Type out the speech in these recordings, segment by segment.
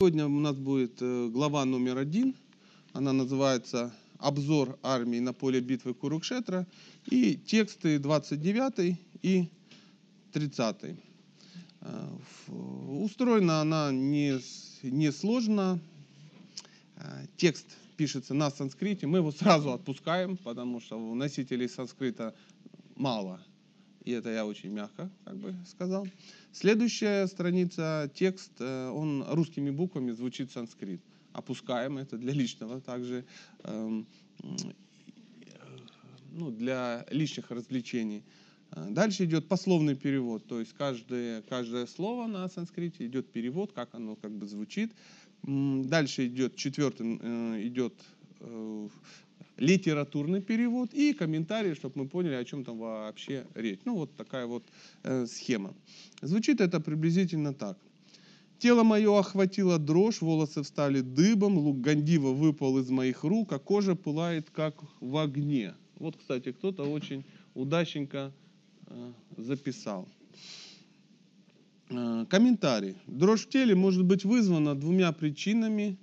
Сегодня у нас будет э, глава номер один. Она называется «Обзор армии на поле битвы Курукшетра» и тексты 29 и 30. Э, Устроена она не, не сложно. Э, Текст пишется на санскрите. Мы его сразу отпускаем, потому что носителей санскрита мало. И это я очень мягко как бы сказал. Следующая страница, текст, э, он русскими буквами звучит санскрит. Опускаем это для личного также, эм, ну, для личных развлечений. Э, Дальше идет пословный перевод, то есть каждое, каждое слово на санскрите идет перевод, как оно как бы звучит. Дальше идет четвертым, э, идет литературный перевод и комментарий, чтобы мы поняли, о чем там вообще речь. Ну, вот такая вот э, схема. Звучит это приблизительно так. Тело мое охватило дрожь, волосы встали дыбом, лук Гандива выпал из моих рук, а кожа пылает, как в огне. Вот, кстати, кто-то очень удачненько э, записал. Э, Комментарий. Дрожь в теле может быть вызвана двумя причинами,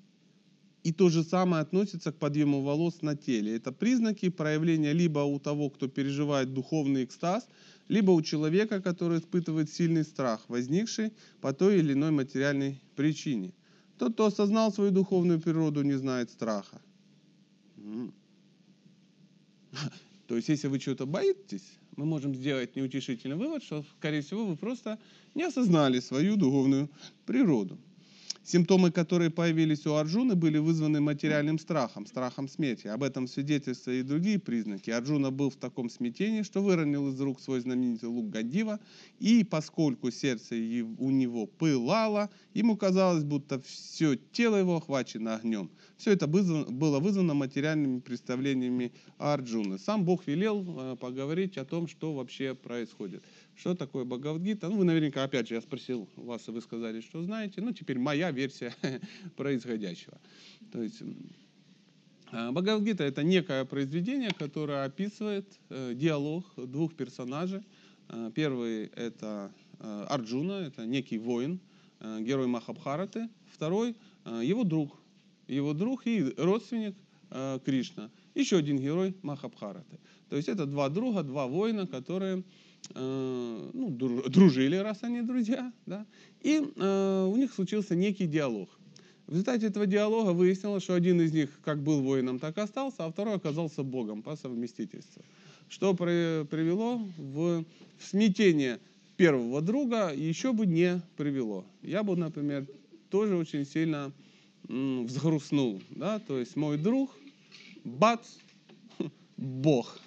и то же самое относится к подъему волос на теле. Это признаки проявления либо у того, кто переживает духовный экстаз, либо у человека, который испытывает сильный страх, возникший по той или иной материальной причине. Тот, кто осознал свою духовную природу, не знает страха. То есть, если вы чего-то боитесь, мы можем сделать неутешительный вывод, что, скорее всего, вы просто не осознали свою духовную природу. Симптомы, которые появились у Арджуны, были вызваны материальным страхом, страхом смерти. Об этом свидетельствуют и другие признаки. Арджуна был в таком смятении, что выронил из рук свой знаменитый лук Гандива, и поскольку сердце у него пылало, ему казалось, будто все тело его охвачено огнем. Все это было вызвано материальными представлениями Арджуны. Сам Бог велел э, поговорить о том, что вообще происходит. Что такое Бхагавадгита? Ну, вы наверняка, опять же, я спросил вас, и вы сказали, что знаете. Ну, теперь моя версия происходящего. То есть а, Бхагавадгита – это некое произведение, которое описывает э, диалог двух персонажей. Э, Первый – это э, Арджуна, это некий воин, э, герой Махабхараты. Второй его друг, его друг и родственник Кришна. Еще один герой Махабхараты. То есть это два друга, два воина, которые э, ну, дру- дружили, раз они друзья, да, и э, у них случился некий диалог. В результате этого диалога выяснилось, что один из них как был воином, так и остался, а второй оказался богом по совместительству. Что при- привело в, в смятение первого друга, еще бы не привело. Я бы, например, тоже очень сильно м, взгрустнул. Да? То есть мой друг, бац, бог.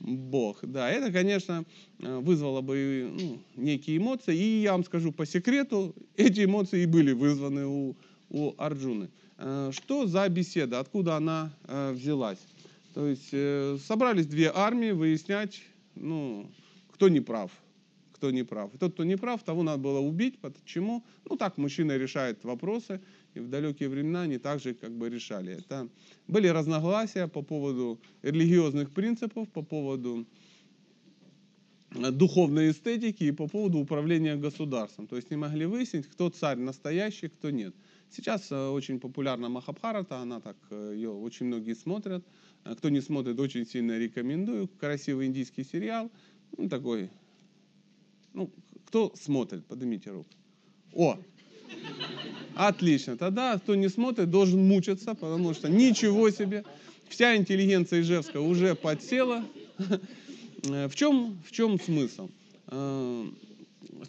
Бог, да, это, конечно, э, вызвало бы ну, некие эмоции. И я вам скажу по секрету, эти эмоции и были вызваны у, у Арджуны. Э, Что за беседа, откуда она э, взялась? То есть собрались две армии выяснять, ну, кто не прав, кто не прав. И тот, кто не прав, того надо было убить. Почему? Ну, так мужчина решает вопросы, в далекие времена они также как бы решали. Это были разногласия по поводу религиозных принципов, по поводу э, духовной эстетики и по поводу управления государством. То есть не могли выяснить, кто царь настоящий, кто нет. Сейчас э, очень популярна Махабхарата, она так, э, ее очень многие смотрят. Кто не смотрит, очень сильно рекомендую. Красивый индийский сериал. Ну, такой. Ну, кто смотрит, поднимите руку. О, Отлично. Тогда, кто не смотрит, должен мучиться, потому что ничего себе. Вся интеллигенция Ижевска уже подсела. Э, В чем, в чем смысл? Э,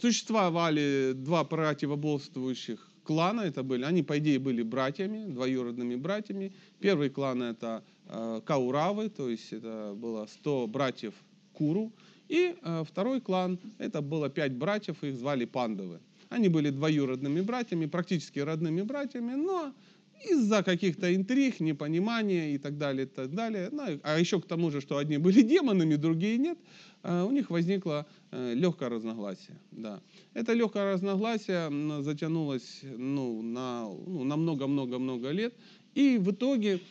Существовали два противоборствующих клана, это были, они по идее были братьями, двоюродными братьями. Первый клан это э, Кауравы, то есть это было 100 братьев Куру. И второй клан, это было пять братьев, их звали Пандавы. Они были двоюродными братьями, практически родными братьями, но из-за каких-то интриг, непонимания и так далее, и так далее, ну, а еще к тому же, что одни были демонами, другие нет, э, у них возникло э, легкое разногласие. Да. Это легкое разногласие затянулось ну, на ну, на много-много-много лет. И в итоге,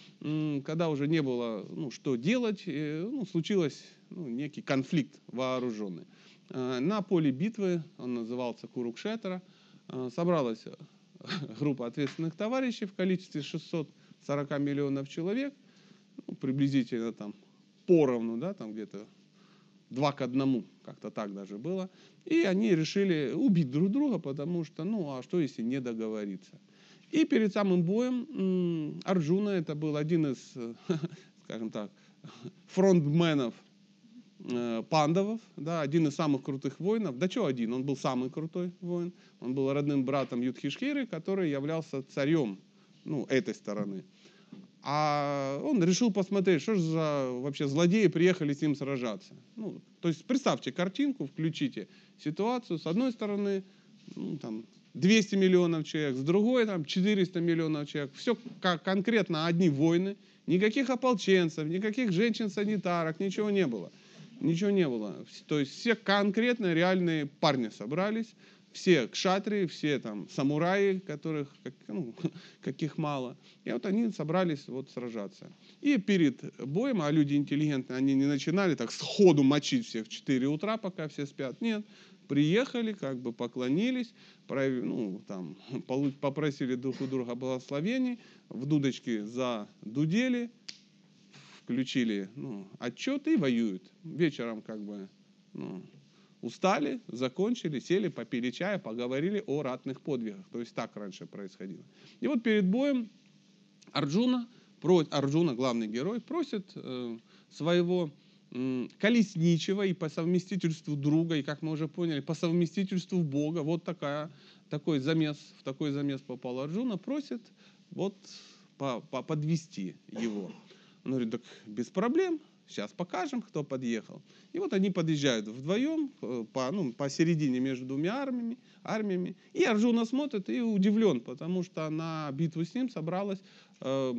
когда уже не было ну, что делать, э, ну, случилось ну, некий конфликт вооруженный. Э, На поле битвы, он назывался Курукшетра, э, собралось группа ответственных товарищей в количестве 640 миллионов человек, ну, приблизительно там поровну, да, там где-то два к одному, как-то так даже было. И они решили убить друг друга, потому что, ну, а что если не договориться? И перед самым боем Арджуна, это был один из, скажем так, фронтменов э, пандавов, да, один из самых крутых воинов. Да что один, он был самый крутой воин. Он был родным братом Юдхишкиры, который являлся царем ну, этой стороны. А он решил посмотреть, что же за вообще злодеи приехали с ним сражаться. Ну, то есть представьте картинку, включите ситуацию. С одной стороны, ну, там, 200 миллионов человек, с другой там 400 миллионов человек. Все как конкретно одни войны, никаких ополченцев, никаких женщин-санитарок, ничего не было. Ничего не было. То есть все конкретно реальные парни собрались, все кшатрии, все там самураи, которых, ну, каких мало. И вот они собрались вот сражаться. И перед боем, а люди интеллигентные, они не начинали так сходу мочить всех в 4 утра, пока все спят. Нет, приехали, как бы поклонились, ну, там, попросили друг у друга благословений, в дудочки задудели, включили ну, отчет и воюют. Вечером как бы ну, устали, закончили, сели, попили чая, поговорили о ратных подвигах. То есть так раньше происходило. И вот перед боем Арджуна, Арджуна, главный герой, просит э, своего колесничего и по совместительству друга, и, как мы уже поняли, по совместительству Бога, вот такая, такой замес, в такой замес попал Арджуна, просит вот по, по, подвести его. Он говорит, так без проблем, сейчас покажем, кто подъехал. И вот они подъезжают вдвоем, э, по, ну, посередине между двумя армиями, армиями. И Арджуна смотрит и удивлен, потому что на битву с ним собралась э,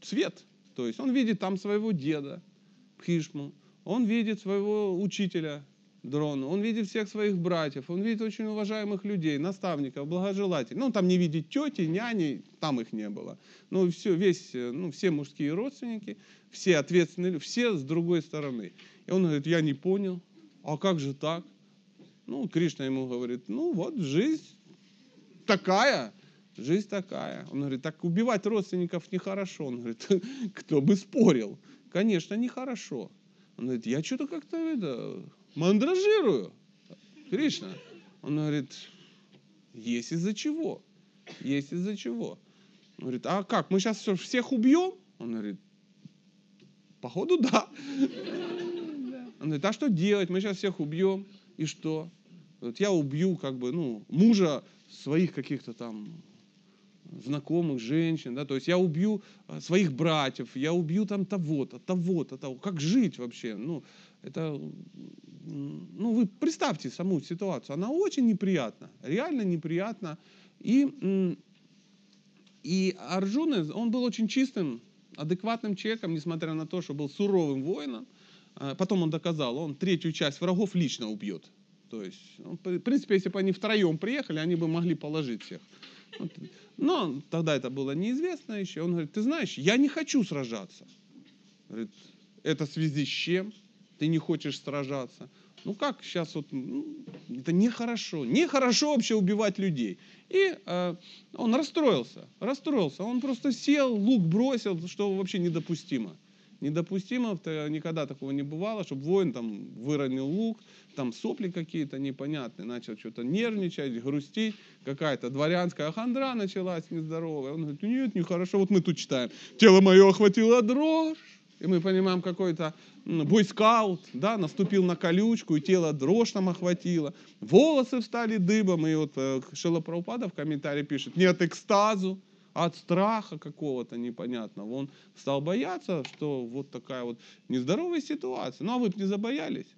свет. То есть он видит там своего деда, Пхишму, он видит своего учителя Дрону, он видит всех своих братьев, он видит очень уважаемых людей, наставников, благожелателей. Ну, там не видит тети, няни, там их не было. Ну, все, весь, ну, все мужские родственники, все ответственные, все с другой стороны. И он говорит, я не понял, а как же так? Ну, Кришна ему говорит, ну вот, жизнь такая, жизнь такая. Он говорит, так убивать родственников нехорошо. Он говорит, кто бы спорил конечно, нехорошо. Он говорит, я что-то как-то это, мандражирую. Кришна. Он говорит, есть из-за чего. Есть из-за чего. Он говорит, а как, мы сейчас всех убьем? Он говорит, походу да. Он говорит, а что делать? Мы сейчас всех убьем. И что? Вот я убью как бы, ну, мужа своих каких-то там знакомых женщин, да, то есть я убью а, своих братьев, я убью там того-то, того-то, того. Как жить вообще? Ну, это, ну, вы представьте саму ситуацию, она очень неприятна, реально неприятна. И, и Арджуна, он был очень чистым, адекватным человеком, несмотря на то, что был суровым воином. А, потом он доказал, он третью часть врагов лично убьет. То есть, ну, в принципе, если бы они втроем приехали, они бы могли положить всех. Но тогда это было неизвестно еще. Он говорит, ты знаешь, я не хочу сражаться. Говорит, это в связи с чем? Ты не хочешь сражаться? Ну как сейчас вот, ну, это нехорошо. Нехорошо вообще убивать людей. И э, он расстроился, расстроился. Он просто сел, лук бросил, что вообще недопустимо недопустимо, никогда такого не бывало, чтобы воин там выронил лук, там сопли какие-то непонятные, начал что-то нервничать, грустить, какая-то дворянская хандра началась нездоровая. Он говорит, нет, нехорошо, вот мы тут читаем, тело мое охватило дрожь, и мы понимаем, какой-то бойскаут, да, наступил на колючку, и тело дрожь там охватило, волосы встали дыбом, и вот э, Шила в комментарии пишет, нет экстазу, от страха какого-то непонятного. Он стал бояться, что вот такая вот нездоровая ситуация. Ну а вы бы не забоялись?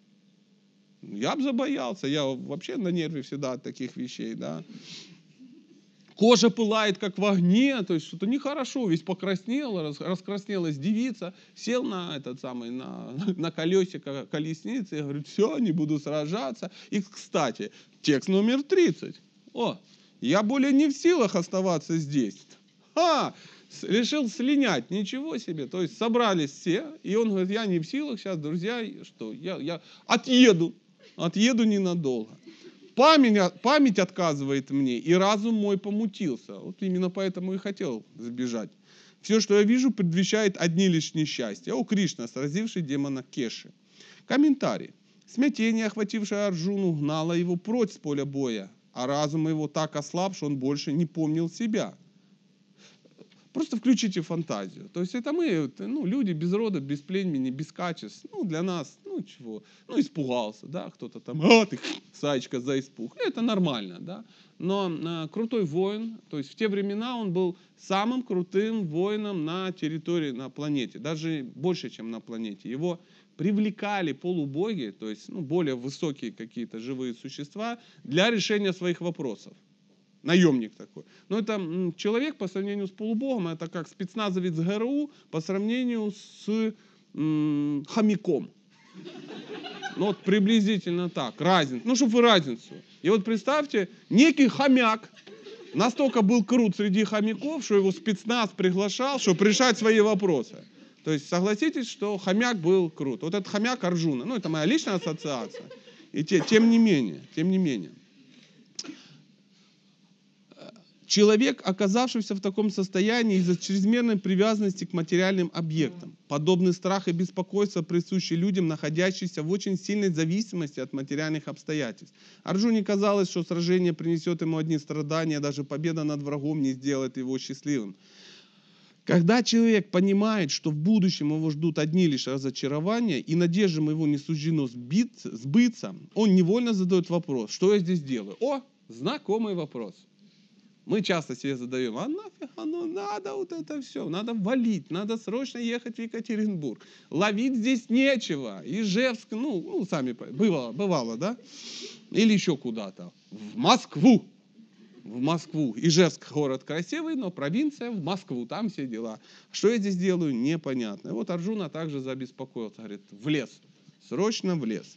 Я бы забоялся. Я вообще на нерве всегда от таких вещей, да. Кожа пылает, как в огне, то есть что-то нехорошо, весь покраснел, раскраснелась девица, сел на этот самый, на, на колесико колесницы и говорит, все, не буду сражаться. И, кстати, текст номер 30. О, я более не в силах оставаться здесь. Ха! Решил слинять, ничего себе. То есть собрались все, и он говорит, я не в силах сейчас, друзья, что я, я отъеду, отъеду ненадолго. Память, память отказывает мне, и разум мой помутился. Вот именно поэтому и хотел сбежать. Все, что я вижу, предвещает одни лишь несчастья. О, Кришна, сразивший демона Кеши. Комментарий. Смятение, охватившее Арджуну, гнало его прочь с поля боя, а разум его так ослаб, что он больше не помнил себя. Просто включите фантазию. То есть это мы, ну, люди без рода, без племени, без качеств. Ну, для нас, ну, чего? Ну, испугался, да, кто-то там, а, ты, Саечка, за испуг. Это нормально, да. Но э, крутой воин, то есть в те времена он был самым крутым воином на территории, на планете. Даже больше, чем на планете. Его привлекали полубоги, то есть ну, более высокие какие-то живые существа, для решения своих вопросов наемник такой. Но это человек по сравнению с полубогом, это как спецназовец ГРУ по сравнению с м, хомяком. Ну вот приблизительно так, разница. Ну, чтобы вы разницу. И вот представьте, некий хомяк настолько был крут среди хомяков, что его спецназ приглашал, чтобы решать свои вопросы. То есть согласитесь, что хомяк был крут. Вот этот хомяк Арджуна, ну это моя личная ассоциация. И те, тем не менее, тем не менее. Человек, оказавшийся в таком состоянии из-за чрезмерной привязанности к материальным объектам. Подобный страх и беспокойство присущи людям, находящимся в очень сильной зависимости от материальных обстоятельств. Арджуне казалось, что сражение принесет ему одни страдания, даже победа над врагом не сделает его счастливым. Когда человек понимает, что в будущем его ждут одни лишь разочарования, и надеждам его не суждено сбыться, он невольно задает вопрос, что я здесь делаю? О, знакомый вопрос – мы часто себе задаем, а нафиг оно надо вот это все, надо валить, надо срочно ехать в Екатеринбург. Ловить здесь нечего. Ижевск, ну, ну сами, бывало, бывало, да? Или еще куда-то. В Москву. В Москву. Ижевск город красивый, но провинция в Москву, там все дела. Что я здесь делаю, непонятно. Вот Арджуна также забеспокоился, говорит, в лес, срочно в лес.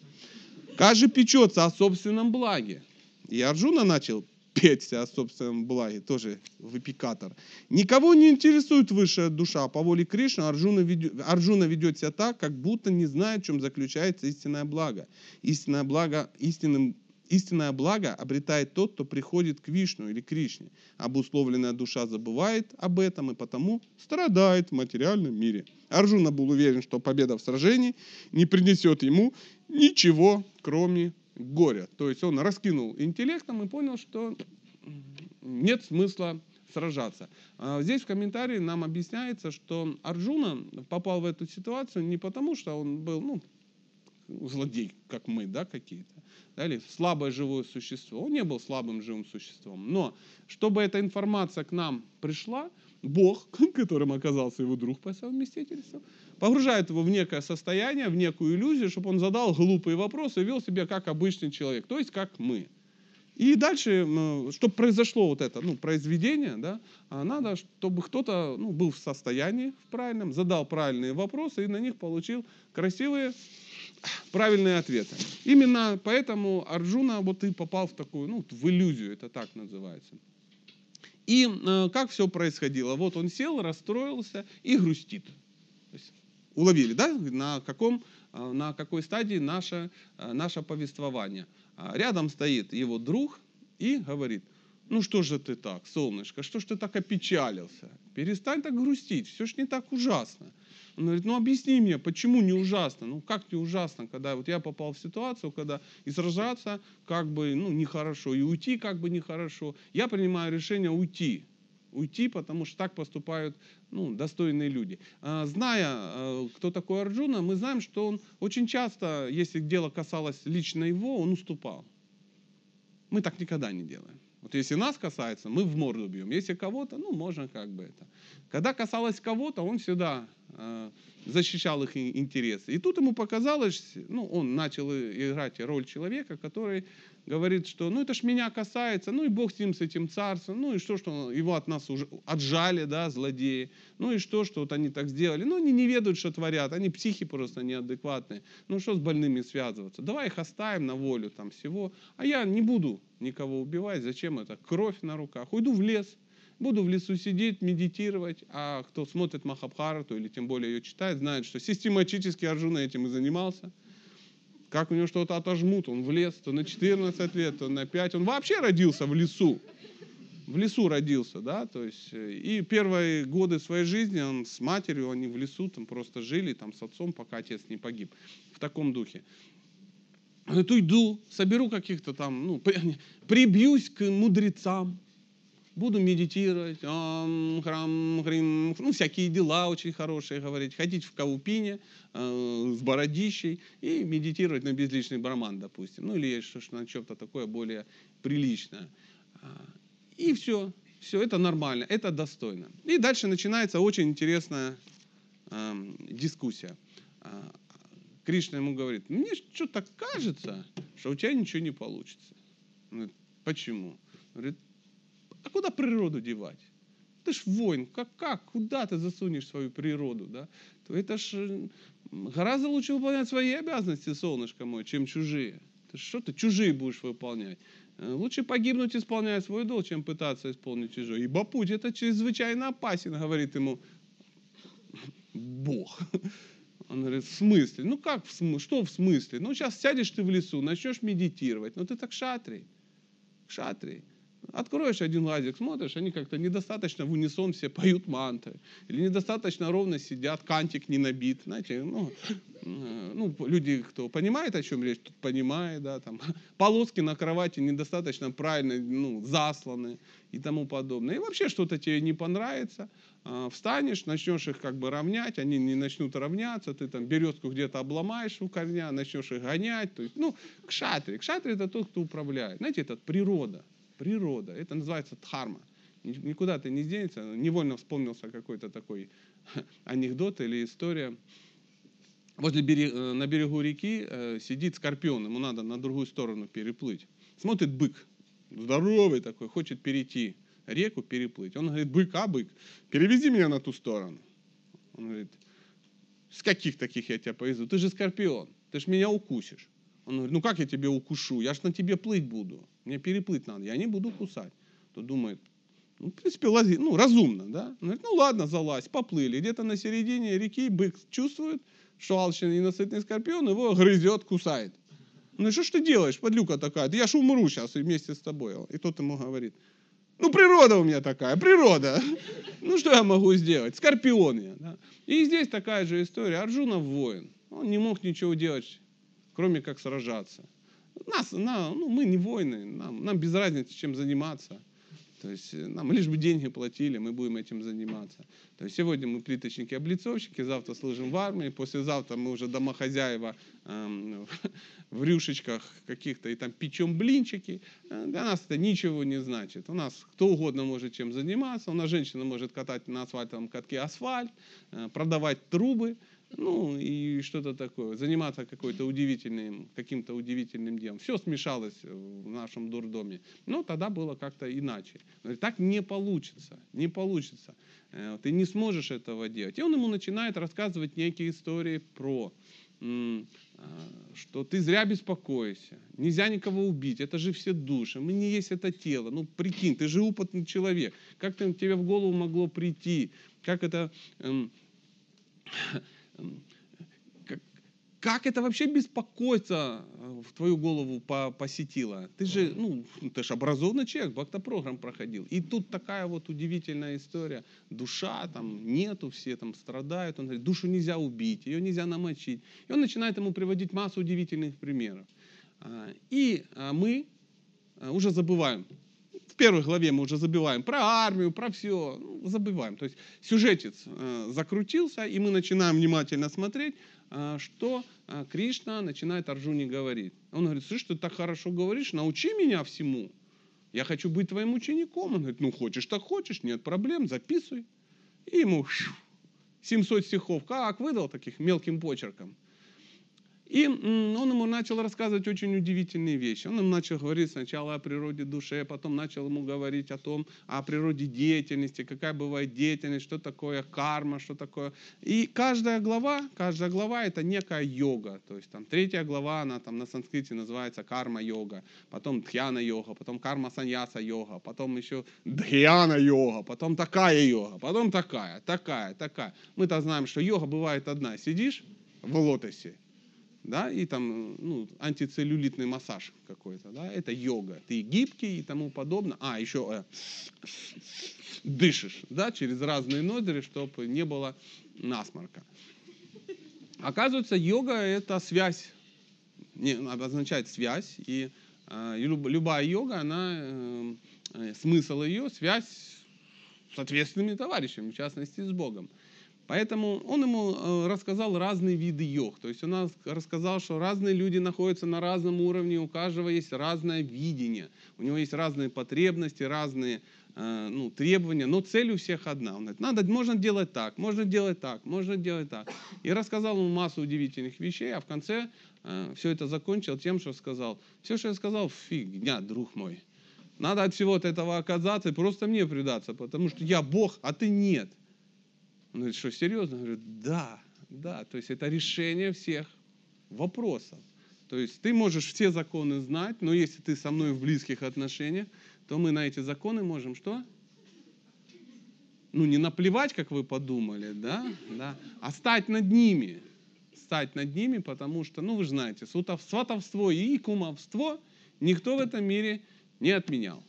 Каждый печется о собственном благе. И Арджуна начал петь о собственном благе, тоже выпикатор. Никого не интересует высшая душа. По воле Кришны Арджуна ведет, Арджуна ведет себя так, как будто не знает, в чем заключается истинное благо. Истинное благо, истинным Истинное благо обретает тот, кто приходит к Вишну или Кришне. Обусловленная душа забывает об этом и потому страдает в материальном мире. Арджуна был уверен, что победа в сражении не принесет ему ничего, кроме горя. То есть он раскинул интеллектом и понял, что нет смысла сражаться. А здесь в комментарии нам объясняется, что Арджуна попал в эту ситуацию не потому, что он был ну, злодей, как мы, да, какие-то, да, или слабое живое существо. Он не был слабым живым существом. Но чтобы эта информация к нам пришла, Бог, которым оказался его друг по совместительству, погружает его в некое состояние, в некую иллюзию, чтобы он задал глупые вопросы и вел себя как обычный человек, то есть как мы. И дальше, чтобы произошло вот это ну, произведение, да, а надо, чтобы кто-то ну, был в состоянии в правильном, задал правильные вопросы и на них получил красивые, правильные ответы. Именно поэтому Арджуна вот и попал в такую, ну, в иллюзию, это так называется. И э, как все происходило? Вот он сел, расстроился и грустит. Уловили, да, на, каком, э, на какой стадии наше, э, наше повествование. А рядом стоит его друг и говорит, ну что же ты так, солнышко, что ж ты так опечалился? Перестань так грустить, все ж не так ужасно. Он говорит, ну объясни мне, почему не ужасно? Ну как не ужасно, когда вот я попал в ситуацию, когда и сражаться как бы ну, нехорошо, и уйти как бы нехорошо. Я принимаю решение уйти. Уйти, потому что так поступают ну, достойные люди. А, зная, а, кто такой Арджуна, мы знаем, что он очень часто, если дело касалось лично его, он уступал. Мы так никогда не делаем. Вот если нас касается, мы в морду бьем. Если кого-то, ну, можно как бы это. Когда касалось кого-то, он всегда э, защищал их интересы. И тут ему показалось, ну, он начал играть роль человека, который говорит, что ну это ж меня касается, ну и Бог с ним, с этим царством, ну и что, что его от нас уже отжали, да, злодеи, ну и что, что вот они так сделали, ну они не ведают, что творят, они психи просто неадекватные, ну что с больными связываться, давай их оставим на волю там всего, а я не буду никого убивать, зачем это, кровь на руках, уйду в лес, буду в лесу сидеть, медитировать, а кто смотрит Махабхарату или тем более ее читает, знает, что систематически Арджуна этим и занимался – как у него что-то отожмут, он в лес, то на 14 лет, то на 5. Он вообще родился в лесу. В лесу родился, да, то есть, э, и первые годы своей жизни он с матерью, они в лесу там просто жили, там с отцом, пока отец не погиб, в таком духе. Говорит, уйду, соберу каких-то там, ну, прибьюсь к мудрецам, буду медитировать, ам, храм, хрим, ну, всякие дела очень хорошие говорить, ходить в каупине э, с бородищей и медитировать на безличный браман, допустим, ну, или что на чем-то такое более приличное. А, и все, все, это нормально, это достойно. И дальше начинается очень интересная э, дискуссия. А, Кришна ему говорит, мне что-то кажется, что у тебя ничего не получится. Он говорит, почему? Он говорит, а куда природу девать? Ты ж воин, как, как, куда ты засунешь свою природу, да? Это ж э, гораздо лучше выполнять свои обязанности, солнышко мое, чем чужие. Ты что ты чужие будешь выполнять? Э, лучше погибнуть, исполняя свой долг, чем пытаться исполнить чужой. Ибо путь это чрезвычайно опасен, говорит ему Бог. Он говорит, в смысле? Ну как в смысле? Что в смысле? Ну сейчас сядешь ты в лесу, начнешь медитировать. Ну ты так шатрий. Шатрий. Откроешь один лазик, смотришь, они как-то недостаточно в унисон все поют манты. Или недостаточно ровно сидят, кантик не набит. Знаете, ну, ну, люди, кто понимает, о чем речь, тут понимает, да, там, полоски на кровати недостаточно правильно ну, засланы и тому подобное. И вообще что-то тебе не понравится, а, встанешь, начнешь их как бы равнять, они не начнут равняться, ты там березку где-то обломаешь у корня, начнешь их гонять. То есть, ну, к шатре. К шатре это тот, кто управляет. Знаете, это природа природа. Это называется дхарма. Никуда ты не денется. Невольно вспомнился какой-то такой анекдот или история. Возле берег, э, на берегу реки э, сидит скорпион, ему надо на другую сторону переплыть. Смотрит бык, здоровый такой, хочет перейти реку, переплыть. Он говорит, бык, а бык, перевези меня на ту сторону. Он говорит, с каких таких я тебя повезу? Ты же скорпион, ты же меня укусишь. Он говорит, ну как я тебе укушу? Я ж на тебе плыть буду. Мне переплыть надо. Я не буду кусать. Тот думает, ну, в принципе, лази, ну, разумно, да? Он говорит, ну ладно, залазь, поплыли. Где-то на середине реки бык чувствует, что алчный и насытный скорпион его грызет, кусает. Ну что ж ты делаешь, подлюка такая? Да я ж умру сейчас вместе с тобой. И тот ему говорит, ну природа у меня такая, природа. Ну что я могу сделать? Скорпион я. Да? И здесь такая же история. Арджуна воин. Он не мог ничего делать кроме как сражаться. Нас, на, ну, мы не воины, нам, нам без разницы, чем заниматься. То есть э, нам лишь бы деньги платили, мы будем этим заниматься. То есть сегодня мы плиточники-облицовщики, завтра служим в армии, послезавтра мы уже домохозяева эм, в рюшечках каких-то и там печем блинчики. Э, для нас это ничего не значит. У нас кто угодно может чем заниматься. У нас женщина может катать на асфальтовом катке асфальт, э, продавать трубы ну и что-то такое, заниматься какой-то удивительным, каким-то удивительным делом. Все смешалось в нашем дурдоме. Но тогда было как-то иначе. Так не получится, не получится. Э, ты не сможешь этого делать. И он ему начинает рассказывать некие истории про э, что ты зря беспокоишься, нельзя никого убить, это же все души, мы не есть это тело. Ну, прикинь, ты же опытный человек, как тебе в голову могло прийти, как это... Эм, как это вообще беспокойство э, в твою голову посетило? Ты же, ну, ты же образованный человек, бактопрограмм проходил. И тут такая вот удивительная история. Душа там нету, все там страдают. Он говорит, душу нельзя убить, ее нельзя намочить. И он начинает ему приводить массу удивительных примеров. А, и а, мы а, уже забываем в первой главе мы уже забиваем про армию, про все, ну, забываем. То есть сюжетец э, закрутился, и мы начинаем внимательно смотреть, э, что э, Кришна начинает Арджуне говорить. Он говорит, слышь, ты так хорошо говоришь, научи меня всему. Я хочу быть твоим учеником. Он говорит, ну хочешь, так хочешь, нет проблем, записывай. И ему 700 стихов, как выдал таких мелким почерком. И он ему начал рассказывать очень удивительные вещи. Он ему начал говорить сначала о природе души, потом начал ему говорить о том, о природе деятельности, какая бывает деятельность, что такое карма, что такое. И каждая глава, каждая глава это некая йога. То есть там третья глава, она там на санскрите называется карма-йога, потом дхьяна-йога, потом карма-саньяса-йога, потом еще дхьяна-йога, потом такая йога, потом такая, такая, такая. Мы-то знаем, что йога бывает одна. Сидишь в лотосе, да, и там ну, антицеллюлитный массаж какой-то, да, это йога. Ты гибкий и тому подобное. А, еще э, дышишь, да, через разные ноздри, чтобы не было насморка. Оказывается, йога это связь, не, обозначает связь, и э, любая йога, она, э, э, смысл ее, связь с ответственными товарищами, в частности с Богом. Поэтому он ему э, рассказал разные виды йог. То есть он рассказал, что разные люди находятся на разном уровне, у каждого есть разное видение, у него есть разные потребности, разные э, ну, требования, но цель у всех одна. Он говорит, надо, можно делать так, можно делать так, можно делать так. И рассказал ему массу удивительных вещей, а в конце э, все это закончил тем, что сказал, все, что я сказал, фигня, друг мой. Надо от всего этого оказаться и просто мне предаться, потому что я Бог, а ты нет. Он говорит, что серьезно? Я говорю, да, да. То есть это решение всех вопросов. То есть ты можешь все законы знать, но если ты со мной в близких отношениях, то мы на эти законы можем что? Ну, не наплевать, как вы подумали, да? да? А стать над ними. Стать над ними, потому что, ну, вы же знаете, сватовство и кумовство никто в этом мире не отменял.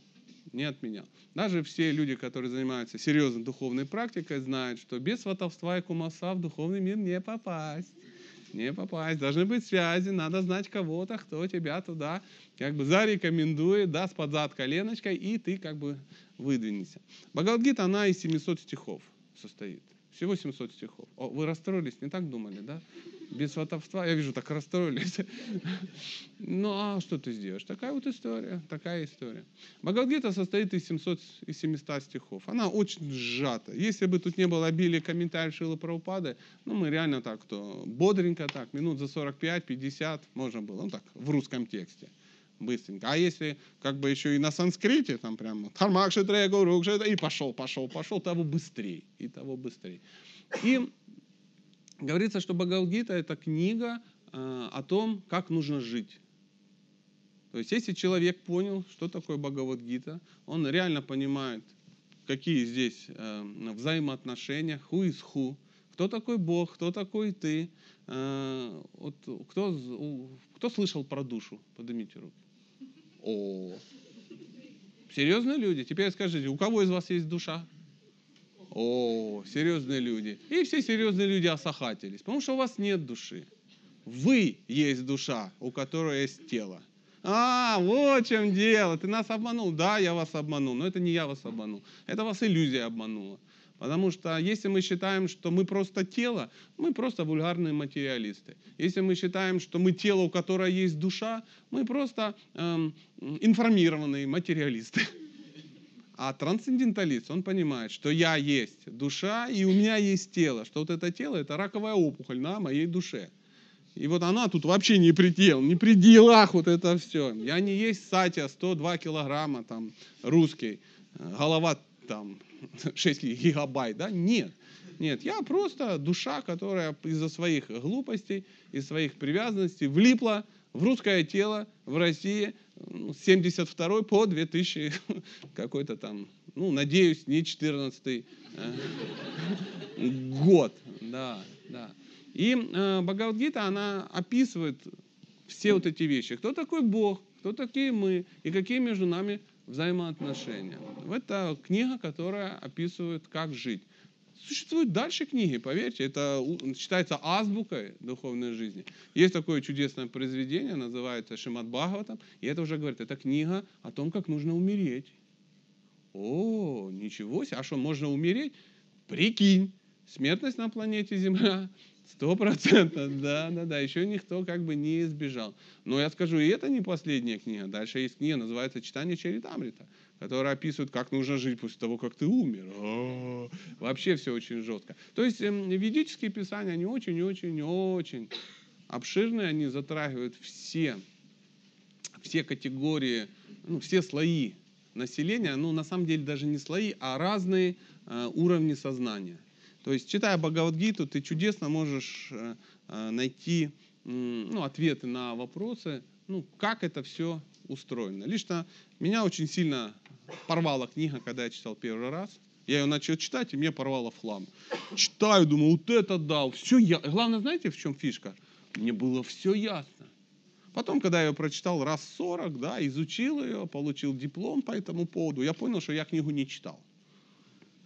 Не отменял. Даже все люди, которые занимаются серьезной духовной практикой, знают, что без сватовства и кумовства в духовный мир не попасть. Не попасть. Должны быть связи, надо знать кого-то, кто тебя туда как бы зарекомендует, даст под зад коленочкой, и ты как бы выдвинешься. Бхагавадгита, она из 700 стихов состоит. Всего 700 стихов. О, вы расстроились, не так думали, да? Без сватовства. Я вижу, так расстроились. Ну, а что ты сделаешь? Такая вот история, такая история. Бхагавадгита состоит из 700, из 700 стихов. Она очень сжата. Если бы тут не было обилия комментариев Шилы Праупады, ну, мы реально так, то бодренько так, минут за 45-50 можно было, ну, так, в русском тексте быстренько. А если как бы еще и на санскрите, там прямо Хармакши Трегу, и пошел, пошел, пошел, того быстрее, и того быстрее. И говорится, что Бхагавадгита – это книга э, о том, как нужно жить. То есть, если человек понял, что такое Бхагавадгита, он реально понимает, какие здесь э, взаимоотношения, who is who, кто такой Бог, кто такой ты, э, вот, кто, кто слышал про душу, поднимите руку. О, серьезные люди. Теперь скажите, у кого из вас есть душа? О, серьезные люди. И все серьезные люди осахатились, потому что у вас нет души. Вы есть душа, у которой есть тело. А, вот в чем дело. Ты нас обманул. Да, я вас обманул, но это не я вас обманул. Это вас иллюзия обманула. Потому что если мы считаем, что мы просто тело, мы просто вульгарные материалисты. Если мы считаем, что мы тело, у которого есть душа, мы просто эм, информированные материалисты. А трансценденталист, он понимает, что я есть душа, и у меня есть тело, что вот это тело – это раковая опухоль на моей душе. И вот она тут вообще не предел, не при делах вот это все. Я не есть Сатя, 102 килограмма, там, русский, голова там 6 гигабайт, да? Нет. Нет, я просто душа, которая из-за своих глупостей, из своих привязанностей влипла в русское тело в России – 72 по 2000 какой-то там, ну, надеюсь, не 14 э, год. Да, да. И э, Бхагавадгита, она описывает все вот эти вещи. Кто такой Бог, кто такие мы и какие между нами взаимоотношения. Это книга, которая описывает, как жить. Существуют дальше книги, поверьте, это считается азбукой духовной жизни. Есть такое чудесное произведение, называется Шимат Бхагаватам, и это уже говорит, это книга о том, как нужно умереть. О, ничего себе, а что, можно умереть? Прикинь, смертность на планете Земля Сто процентов, да, да, да. Еще никто как бы не избежал. Но я скажу, и это не последняя книга. Дальше есть книга, называется «Читание Чаритамрита», которая описывает, как нужно жить после того, как ты умер. О, вообще все очень жестко. То есть эм, ведические писания, они очень-очень-очень обширные, они затрагивают все, все категории, ну, все слои населения, ну, на самом деле даже не слои, а разные э, уровни сознания. То есть, читая Бхагавадгиту, ты чудесно можешь э, э, найти ну, ответы на вопросы, ну, как это все устроено. Лично меня очень сильно порвала книга, когда я читал первый раз. Я ее начал читать, и меня порвало в хлам. Читаю, думаю, вот это дал. Все я. Главное, знаете, в чем фишка? Мне было все ясно. Потом, когда я ее прочитал раз 40, да, изучил ее, получил диплом по этому поводу, я понял, что я книгу не читал.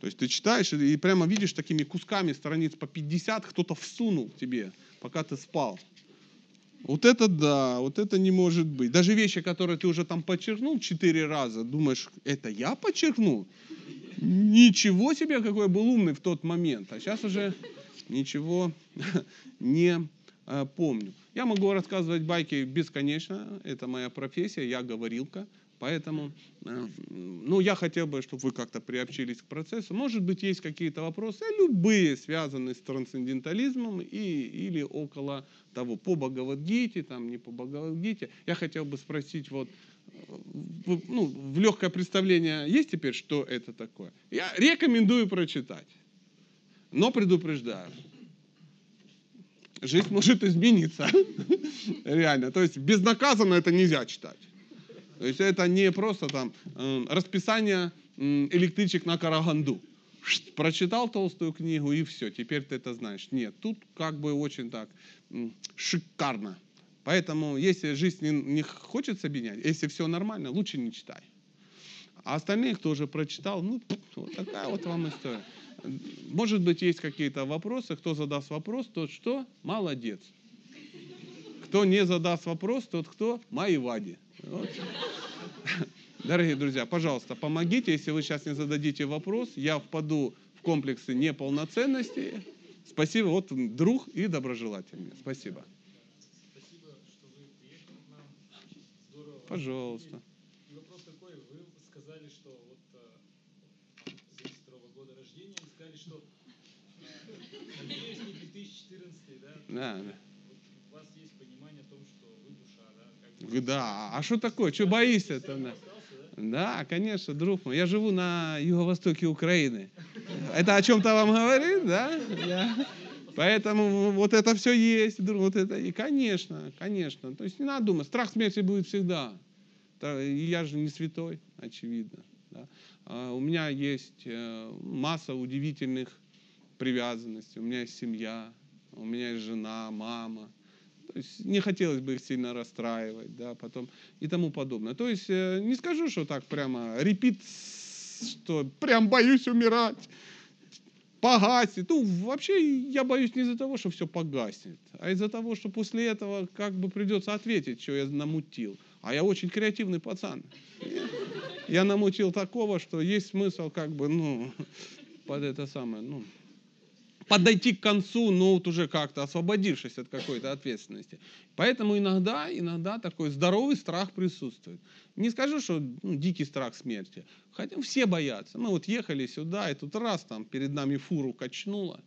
То есть ты читаешь и прямо видишь такими кусками страниц по 50 кто-то всунул тебе, пока ты спал. Вот это да, вот это не может быть. Даже вещи, которые ты уже там подчеркнул четыре раза, думаешь, это я подчеркнул? Ничего себе, какой был умный в тот момент. А сейчас уже ничего не э, помню. Я могу рассказывать байки бесконечно, это моя профессия, я говорилка. Поэтому, э, ну, я хотел бы, чтобы вы как-то приобщились к процессу. Может быть, есть какие-то вопросы, любые, связанные с трансцендентализмом и, или около того, по Бхагавадгите, там, не по Бхагавадгите. Я хотел бы спросить, вот, э, ну, в легкое представление есть теперь, что это такое? Я рекомендую прочитать, но предупреждаю. Жизнь может измениться. Реально. То есть безнаказанно это нельзя читать. То есть это не просто там э, расписание электричек на Караганду. Прочитал толстую книгу и все, теперь ты это знаешь. Нет, тут как бы очень так шикарно. Поэтому, если жизнь не, хочется объединять, если все нормально, лучше не читай. А остальных тоже прочитал, ну, вот такая вот вам история. Может быть, есть какие-то вопросы. Кто задаст вопрос, тот что? Молодец. Кто не задаст вопрос, тот кто? Маевади. Вот. Дорогие друзья, пожалуйста, помогите, если вы сейчас не зададите вопрос, я впаду в комплексы неполноценности. Спасибо, вот друг и доброжелательный. Спасибо. Спасибо, что вы приехали к нам. Здорово. Пожалуйста. И вопрос такой, вы сказали, что вот э, 72 года рождения, и сказали, что э, надеюсь, не 2014, да? Да, да. Вот у вас есть понимание о том, что вы душа, да? А что такое? Что боишься-то? да? да? Конечно, друг мой. Я живу на юго-востоке Украины. Это о чем-то вам говорит, да? Я- Поэтому вот это все есть, друг, вот это. И, конечно, конечно. То есть не надо думать, страх смерти будет всегда. Я же не святой, очевидно. да. А У меня есть э, масса удивительных привязанностей. У меня есть семья, у меня есть жена, мама. Не хотелось бы их сильно расстраивать, да, потом и тому подобное. То есть э, не скажу, что так прямо репит, что прям боюсь умирать, погасит. Ну, вообще я боюсь не из-за того, что все погаснет, а из-за того, что после этого как бы придется ответить, что я намутил. А я очень креативный пацан. Я намутил такого, что есть смысл как бы, ну, под это самое, ну, подойти к концу, но вот уже как-то освободившись от какой-то ответственности. Поэтому иногда, иногда такой здоровый страх присутствует. Не скажу, что ну, дикий страх смерти. Хотя все боятся. Мы вот ехали сюда, и тут раз там перед нами фуру качнуло.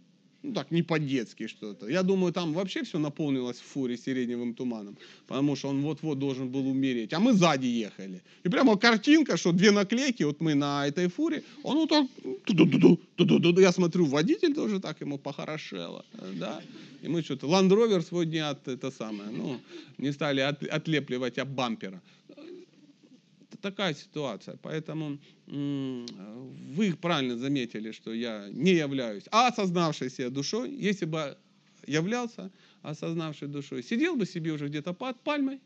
Ну так, не по-детски что-то. Я думаю, там вообще все наполнилось в фуре сиреневым туманом, потому что он вот-вот должен был умереть. А мы сзади ехали. И прямо картинка, что две наклейки, вот мы на этой фуре, он вот так, ту-ду-ду-ду, ту-ду-ду-ду. я смотрю, водитель тоже так ему похорошело, да. И мы что-то, Land Rover не от, это самое, ну, не стали от- отлепливать от бампера. Это такая ситуация. Поэтому вы правильно заметили, что я не являюсь осознавшейся душой. Если бы являлся осознавшей душой, сидел бы себе уже где-то под пальмой,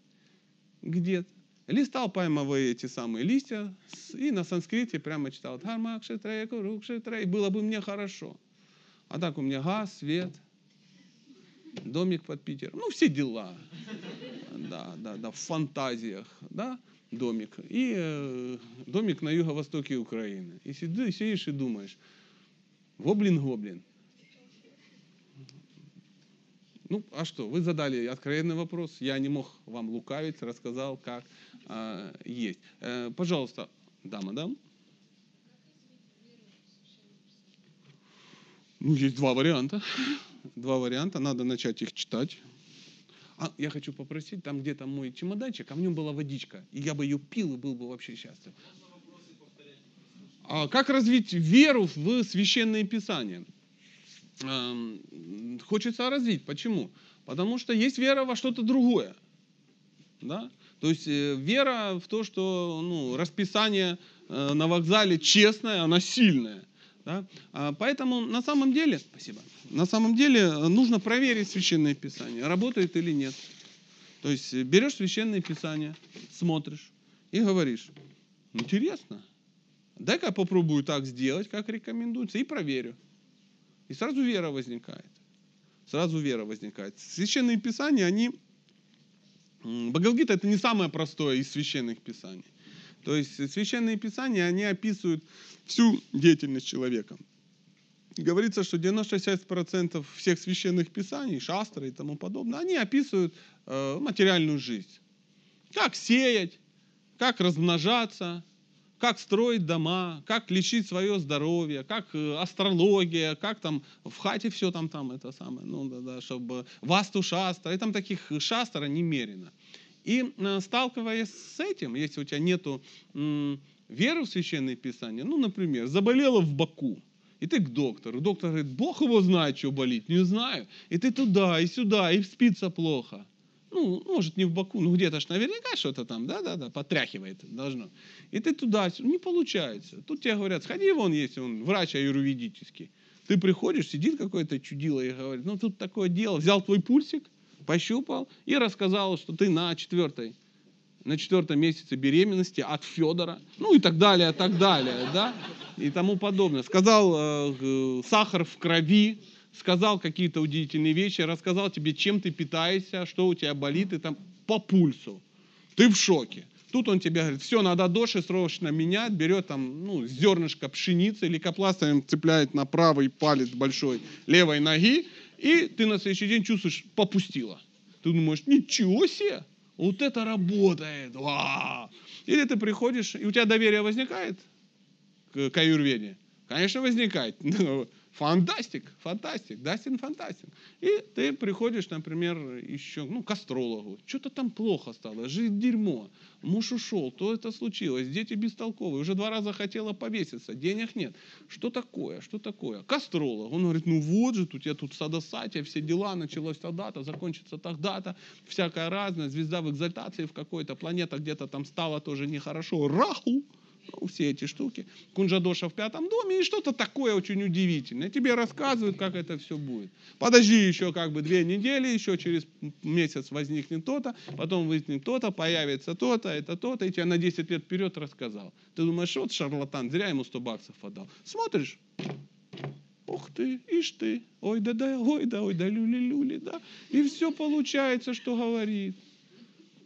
где-то, листал пальмовые эти самые листья и на санскрите прямо читал «Дхармак шитрей, курук шитрей», было бы мне хорошо. А так у меня газ, свет, домик под Питером, ну все дела. Да, да, да, в фантазиях, да, домик. И э, домик на юго-востоке Украины. И сиди- сидишь и думаешь, гоблин-гоблин. Ну, а что, вы задали откровенный вопрос, я не мог вам лукавить, рассказал, как а, есть. Э, пожалуйста, да, мадам. Ну, есть два варианта. Два варианта, надо начать их читать. А, я хочу попросить, там где-то мой чемоданчик, а в нем была водичка. И я бы ее пил и был бы вообще счастлив. А как развить веру в священное писание? Эм, Хочется развить. Почему? Потому что есть вера во что-то другое. Да? То есть э, вера в то, что ну, расписание э, на вокзале честное, она сильная. Да? А, Поэтому на самом деле, спасибо, на самом деле э, нужно проверить священное писание, работает или нет. То есть э, берешь священное писание, смотришь и говоришь, интересно, дай-ка я попробую так сделать, как рекомендуется, и проверю. И сразу вера возникает. Сразу вера возникает. Священные писания, они... м, Бхагавадгита это не самое простое из священных писаний. То есть священные писания, они описывают всю деятельность человека. Говорится, что 96% всех священных писаний, шастры и тому подобное, они описывают э, материальную жизнь. Как сеять, как размножаться, как строить дома, как лечить свое здоровье, как э, астрология, как там в хате все там, там это самое, ну да, да, чтобы васту шастра, и там таких шастр немерено. И э, сталкиваясь с этим, если у тебя нету м, веры в священное писание, ну, например, заболела в боку, и ты к доктору, доктор говорит, Бог его знает, что болит, не знаю, и ты туда, и сюда, и спится плохо. Ну, может, не в боку, ну где-то ж наверняка что-то там, да-да-да, потряхивает должно. И ты туда, не получается. Тут тебе говорят, сходи вон, если он врач аюрведический. Ты приходишь, сидит какое-то чудило и говорит, ну тут такое дело, взял твой пульсик, пощупал и рассказал, что ты на четвертой, на четвертом месяце беременности от Федора, ну и так далее, так далее, да, и тому подобное. Сказал э, г- сахар в крови, сказал какие-то удивительные вещи, рассказал тебе, чем ты питаешься, что у тебя болит, и там по пульсу. Ты в шоке. Тут он тебе говорит, все, надо доши срочно менять, берет там, ну, зернышко пшеницы, лейкопластырем цепляет на правый палец большой левой ноги, и ты на следующий день чувствуешь, попустила. Ты думаешь, ничего себе, вот это работает, вау. Или ты приходишь, и у тебя доверие возникает к, к аюрведе? Конечно, возникает. Фантастик, фантастик, Дастин фантастик. И ты приходишь, например, еще ну, к астрологу. Что-то там плохо стало, жизнь дерьмо. Муж ушел, то это случилось, дети бестолковые. Уже два раза хотела повеситься, денег нет. Что такое, что такое? К астрологу. Он говорит, ну вот же, тут я тут садосатия, все дела, началось тогда-то, закончится тогда-то, всякое разное, звезда в экзальтации в какой-то, планета где-то там стала тоже нехорошо. Раху, все эти штуки. Кунжадоша в пятом доме и что-то такое очень удивительное. Тебе рассказывают, как это все будет. Подожди еще как бы две недели, еще через месяц возникнет то-то, потом возникнет то-то, появится то-то, это то-то, и тебе на 10 лет вперед рассказал. Ты думаешь, вот шарлатан, зря ему 100 баксов отдал. Смотришь, Ух ты, ишь ты, ой да да, ой да, ой да, люли-люли, да. И все получается, что говорит.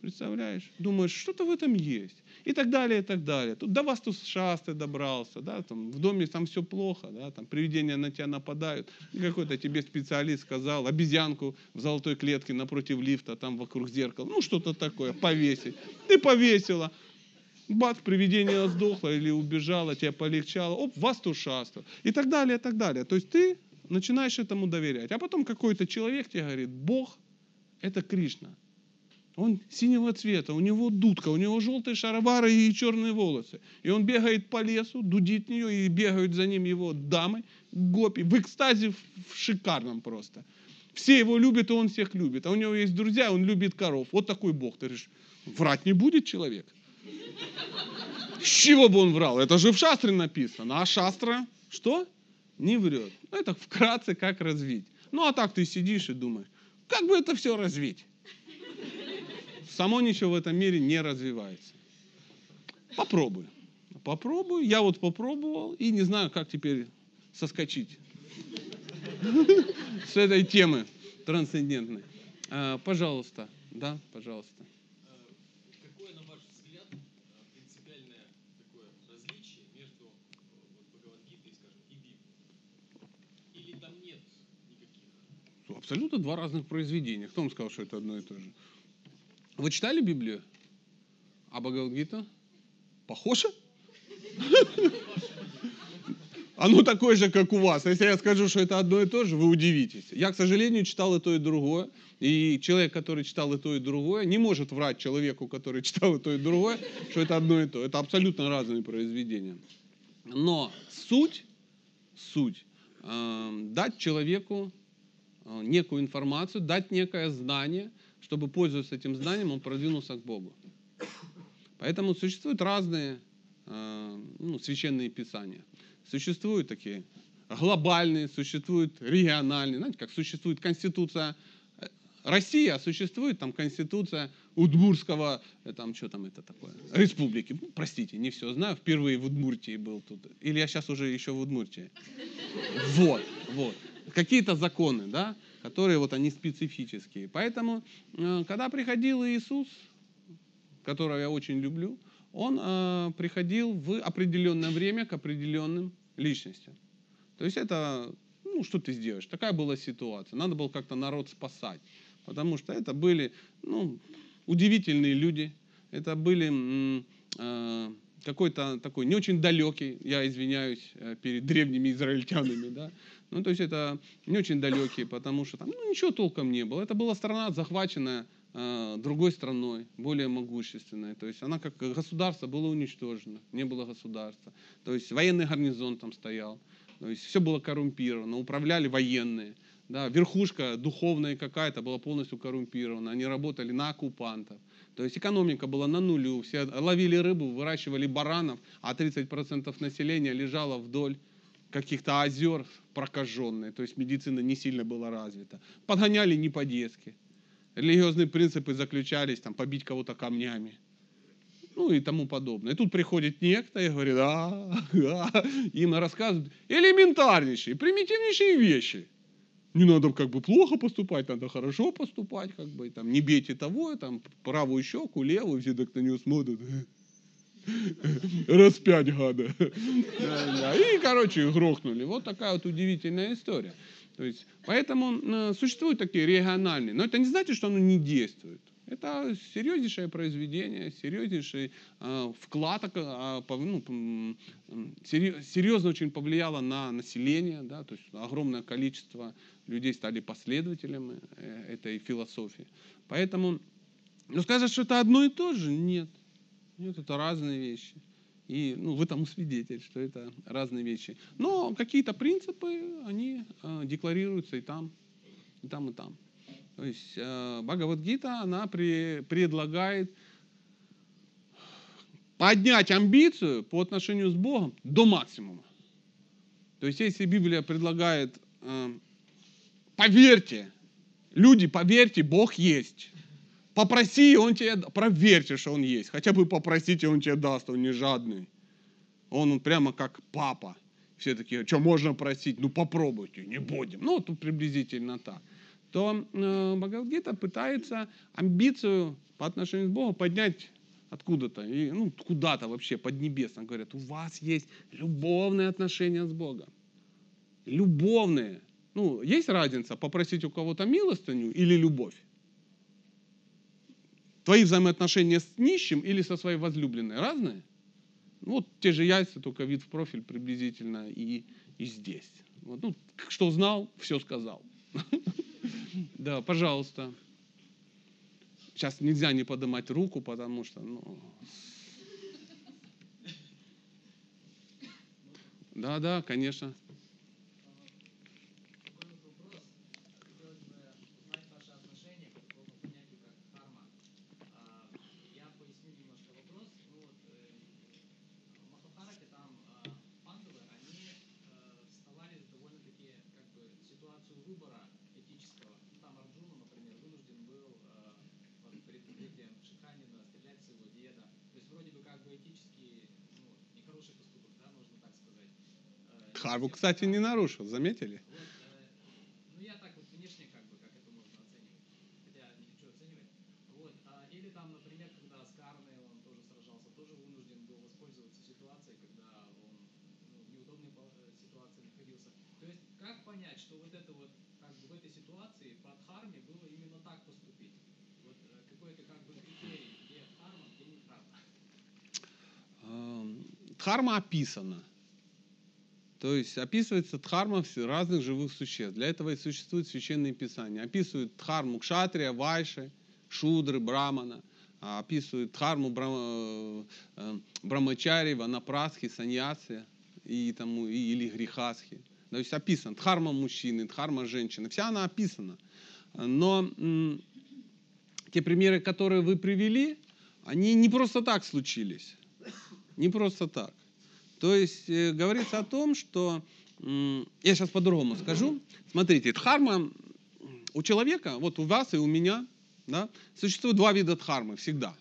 Представляешь? Думаешь, что-то в этом есть. И так далее, и так далее. Тут до вас тут шасты добрался, да, там в доме там все плохо, да, там привидения на тебя нападают. Какой-то тебе специалист сказал, обезьянку в золотой клетке напротив лифта, там вокруг зеркала, ну что-то такое, повесить. Ты повесила. Бац, привидение сдохло или убежало, тебе полегчало, оп, вас тут. И так далее, и так далее. То есть ты начинаешь этому доверять. А потом какой-то человек тебе говорит, Бог – это Кришна. Он синего цвета, у него дудка, у него желтые шаровары и черные волосы. И он бегает по лесу, дудит нее, и бегают за ним его дамы, гопи, в экстазе в шикарном просто. Все его любят, и он всех любит. А у него есть друзья, он любит коров. Вот такой Бог. Ты говоришь, врать не будет человек? С чего бы он врал? Это же в шастре написано. А шастра что? Не врет. Ну, это вкратце как развить. Ну, а так ты сидишь и думаешь, как бы это все развить? Само ничего в этом мире не развивается. Попробуй. Попробуй. Я вот попробовал и не знаю, как теперь соскочить с этой темы трансцендентной. А, Пожалуйста. Да, пожалуйста. Какое, на ваш взгляд, принципиальное такое различие между вот, Бхагавадгитой, скажем, и Библией? Или там нет никаких? Абсолютно два разных произведения. Кто вам сказал, что это одно и то же? Вы читали Библию? А Бхагавадгита? Похоже? Оно такое же, как у вас. Если я скажу, что это одно и то же, вы удивитесь. Я, к сожалению, читал и то, и другое. И человек, который читал и то, и другое, не может врать человеку, который читал и то, и другое, что это одно и то. Это абсолютно разные произведения. Но суть, суть, э, дать человеку э, некую информацию, дать некое знание, чтобы, пользуясь этим знанием, он продвинулся к Богу. Поэтому существуют разные э, ну, священные писания. Существуют такие глобальные, существуют региональные. Знаете, как существует конституция э, России, а существует там конституция Удмурского, э, там что там это такое, республики. Ну, простите, не все знаю, впервые в Удмуртии был тут. Или я сейчас уже еще в Удмуртии. Вот, вот. Какие-то законы, да, которые вот они специфические. Поэтому, э, когда приходил Иисус, которого я очень люблю, он э, приходил в определенное время к определенным личностям. То есть это, ну, что ты сделаешь? Такая была ситуация. Надо было как-то народ спасать. Потому что это были, ну, удивительные люди. Это были э, какой-то такой не очень далекий, я извиняюсь перед древними израильтянами, да. Ну, то есть это не очень далекие, потому что там ну, ничего толком не было. Это была страна, захваченная э, другой страной, более могущественной. То есть она как государство была уничтожена, не было государства. То есть военный гарнизон там стоял. То есть все было коррумпировано, управляли военные. Да, верхушка духовная какая-то была полностью коррумпирована. Они работали на оккупантов. То есть экономика была на нулю. Все ловили рыбу, выращивали баранов, а 30% населения лежало вдоль каких-то озер прокаженные. То есть медицина не сильно была развита. Подгоняли не по-детски. Религиозные принципы заключались там побить кого-то камнями ну и тому подобное. И тут приходит некто и говорит, а, а, им рассказывают элементарнейшие, примитивнейшие вещи. Не надо как бы плохо поступать, надо хорошо поступать, как бы, там, не бейте того, там, правую щеку, левую, все так на нее смотрят. Распять гада. И, короче, грохнули. Вот такая вот удивительная история. То есть, поэтому э, существуют такие региональные, но это не значит, что оно не действует. Это серьезнейшее произведение, серьезнейший э, вклад, э, ну, серьезно очень повлияло на население, да, то есть огромное количество людей стали последователями э, этой философии. Поэтому, ну, сказать, что это одно и то же, нет. Нет, это разные вещи. И ну, вы тому свидетель, что это разные вещи. Но какие-то принципы, они э, декларируются и там, и там, и там. То есть э, Бхагавадгита, она при, предлагает поднять амбицию по отношению с Богом до максимума. То есть если Библия предлагает, э, поверьте, люди, поверьте, Бог есть. Попроси, Он тебе, проверьте, что Он есть. Хотя бы попросите, Он тебе даст, Он не жадный. Он, он прямо как папа. Все такие, что можно просить? Ну попробуйте, не будем. Ну, тут приблизительно так то э, Бхагавадгита пытается амбицию по отношению к Богу поднять откуда-то, и, ну, куда-то вообще, под небесом. Говорят, у вас есть любовные отношения с Богом. Любовные. Ну, есть разница попросить у кого-то милостыню или любовь? Твои взаимоотношения с нищим или со своей возлюбленной разные? Ну, вот те же яйца, только вид в профиль приблизительно и, и здесь. Вот, ну, что знал, все сказал. Да, пожалуйста. Сейчас нельзя не поднимать руку, потому что, ну... Да, да, конечно. Харву, кстати, не нарушил, заметили? Ну, я так вот внешне, как бы, как это можно оценивать. Хотя не хочу оценивать. Вот. А, или там, например, когда с Карной он тоже сражался, тоже вынужден был воспользоваться ситуацией, когда он ну, в неудобной э, ситуации находился. То есть, как понять, что вот это вот, как бы в этой ситуации по Дхарме было именно так поступить? Вот э, какой-то как бы критерий, где Дхарма, где не Дхарма? Дхарма описана. То есть описывается дхарма разных живых существ. Для этого и существуют священные писания. Описывают дхарму кшатрия, вайши, шудры, брамана. А описывают дхарму брама, э, э, брамачари, ванапрасхи, саньяси и тому, и, или грехасхи. То есть описано дхарма мужчины, дхарма женщины. Вся она описана. Но м, те примеры, которые вы привели, они не просто так случились. Не просто так. То есть э, говорится о том, что я сейчас по-другому скажу. Смотрите, дхарма у человека, вот у вас и у меня, да, существует два вида дхармы всегда.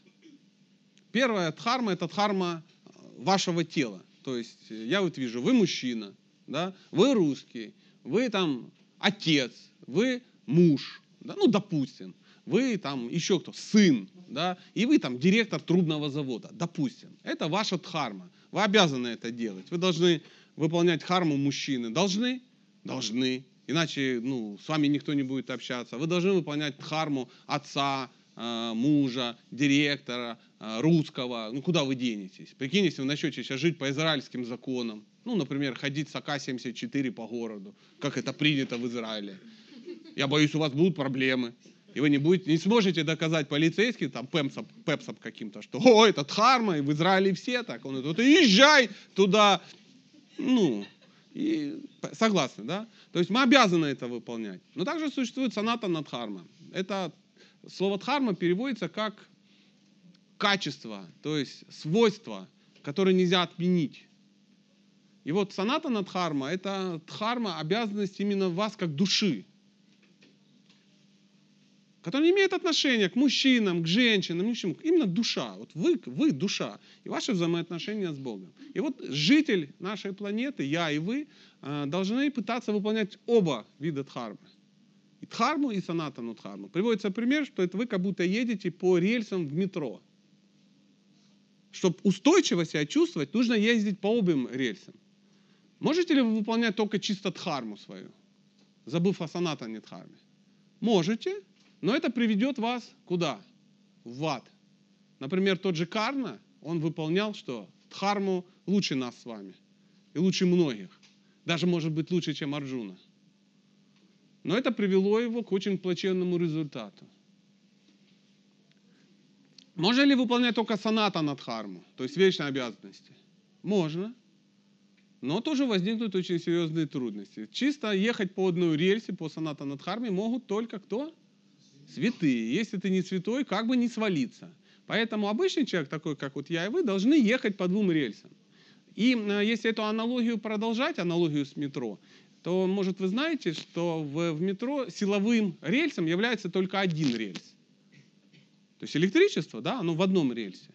Первая дхарма это дхарма э, вашего тела. То есть э, я вот вижу, вы мужчина, да, вы русский, вы там отец, вы муж, да, ну допустим, вы там еще кто, сын, да, и вы там директор трубного завода, допустим. Это ваша дхарма. Вы обязаны это делать. Вы должны выполнять харму мужчины. Должны? Должны. Иначе ну, с вами никто не будет общаться. Вы должны выполнять дхарму отца, э, мужа, директора, э, русского. Ну, куда вы денетесь? Прикинь, если вы начнете сейчас жить по израильским законам. Ну, например, ходить с АК-74 по городу, как это принято в Израиле. Я боюсь, у вас будут проблемы. И вы не, будете, не сможете доказать полицейским, там, пепсом, пепсом каким-то, что, о, это Дхарма, и в Израиле все так. Он говорит, езжай туда. Ну, и согласны, да? То есть мы обязаны это выполнять. Но также существует санатана дхарма. Это слово дхарма переводится как качество, то есть свойство, которое нельзя отменить. И вот санатана дхарма – это дхарма, обязанность именно вас как души который не имеет отношения к мужчинам, к женщинам, ни к чему. Именно душа. Вот вы, вы душа. И ваши взаимоотношения с Богом. И вот житель нашей планеты, я и вы, э, должны пытаться выполнять оба вида дхармы. И дхарму, и санатану дхарму. Приводится пример, что это вы как будто едете по рельсам в метро. Чтобы устойчиво себя чувствовать, нужно ездить по обеим рельсам. Можете ли вы выполнять только чисто дхарму свою, забыв о санатане дхарме? Можете, но это приведет вас куда? В ад. Например, тот же Карна, он выполнял что? Дхарму лучше нас с вами. И лучше многих. Даже, может быть, лучше, чем Арджуна. Но это привело его к очень плачевному результату. Можно ли выполнять только саната над харму, то есть вечные обязанности? Можно. Но тоже возникнут очень серьезные трудности. Чисто ехать по одной рельсе, по саната над харме могут только кто? Святые. Если ты не святой, как бы не свалиться. Поэтому обычный человек, такой как вот я и вы, должны ехать по двум рельсам. И э, если эту аналогию продолжать, аналогию с метро, то, может, вы знаете, что в, в метро силовым рельсом является только один рельс. То есть электричество, да, оно в одном рельсе.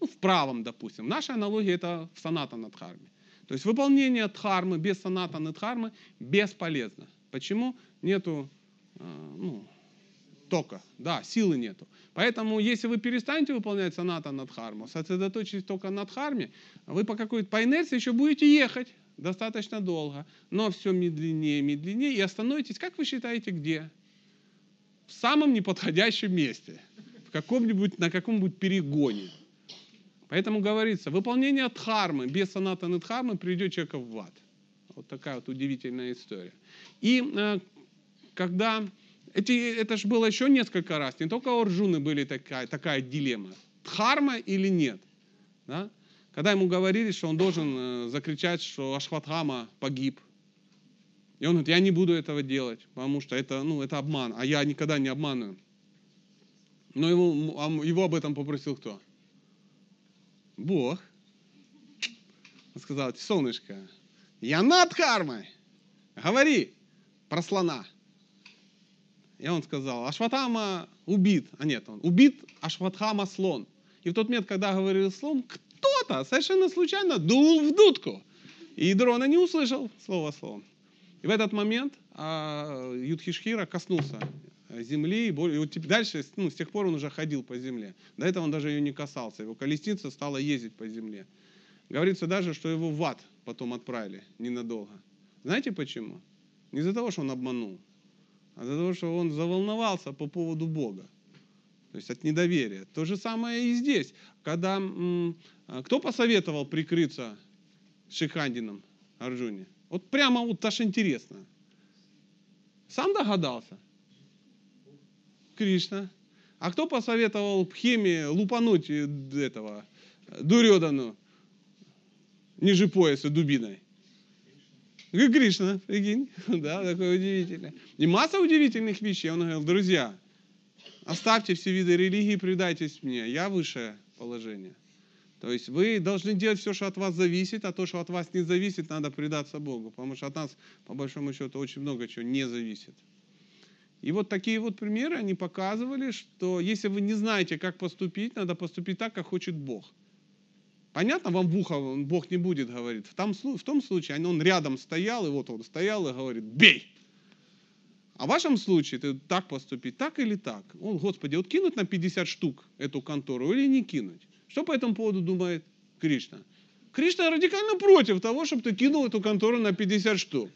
Ну, в правом, допустим. Наша аналогия это в соната надхарме. То есть выполнение дхармы без соната надхармы бесполезно. Почему? Нету э, ну, тока. Да, силы нету. Поэтому, если вы перестанете выполнять саната над харму, сосредоточитесь только над харме, вы по какой-то по инерции еще будете ехать достаточно долго, но все медленнее, медленнее, и остановитесь, как вы считаете, где? В самом неподходящем месте, в каком-нибудь, на каком-нибудь перегоне. Поэтому говорится, выполнение дхармы без саната надхармы приведет человека в ад. Вот такая вот удивительная история. И э, когда эти, это же было еще несколько раз. Не только у Арджуны были такая, такая дилемма. Дхарма или нет. Да? Когда ему говорили, что он должен э, закричать, что Ашватхама погиб. И он говорит, я не буду этого делать, потому что это, ну, это обман, а я никогда не обманываю. Но его, его об этом попросил кто? Бог. Он сказал, солнышко, я над кармой. Говори про слона. И он сказал, Ашватама убит. А нет, он убит Ашватхама слон. И в тот момент, когда говорил слон, кто-то совершенно случайно дул в дудку. И дрона не услышал слово слон. И в этот момент а, Юдхишхира коснулся земли, и вот дальше, ну, с тех пор он уже ходил по земле. До этого он даже ее не касался. Его колесница стала ездить по земле. Говорится даже, что его в ад потом отправили ненадолго. Знаете почему? Не из-за того, что он обманул, а для того, что он заволновался по поводу Бога. То есть от недоверия. То же самое и здесь. Когда а, кто посоветовал прикрыться Шихандином Арджуне? Вот прямо вот аж интересно. Сам догадался? Кришна. А кто посоветовал Пхеме лупануть этого Дурёдану ниже пояса дубиной? Как Кришна, прикинь. Да, такое удивительное. И масса удивительных вещей. Он говорил, друзья, оставьте все виды религии, предайтесь мне. Я высшее положение. То есть вы должны делать все, что от вас зависит, а то, что от вас не зависит, надо предаться Богу. Потому что от нас, по большому счету, очень много чего не зависит. И вот такие вот примеры, они показывали, что если вы не знаете, как поступить, надо поступить так, как хочет Бог. Понятно, вам в ухо Бог не будет говорить. В том, в том случае он рядом стоял, и вот он стоял и говорит, бей. А в вашем случае ты так поступить, так или так? Он, Господи, вот кинуть на 50 штук эту контору или не кинуть? Что по этому поводу думает Кришна? Кришна радикально против того, чтобы ты кинул эту контору на 50 штук.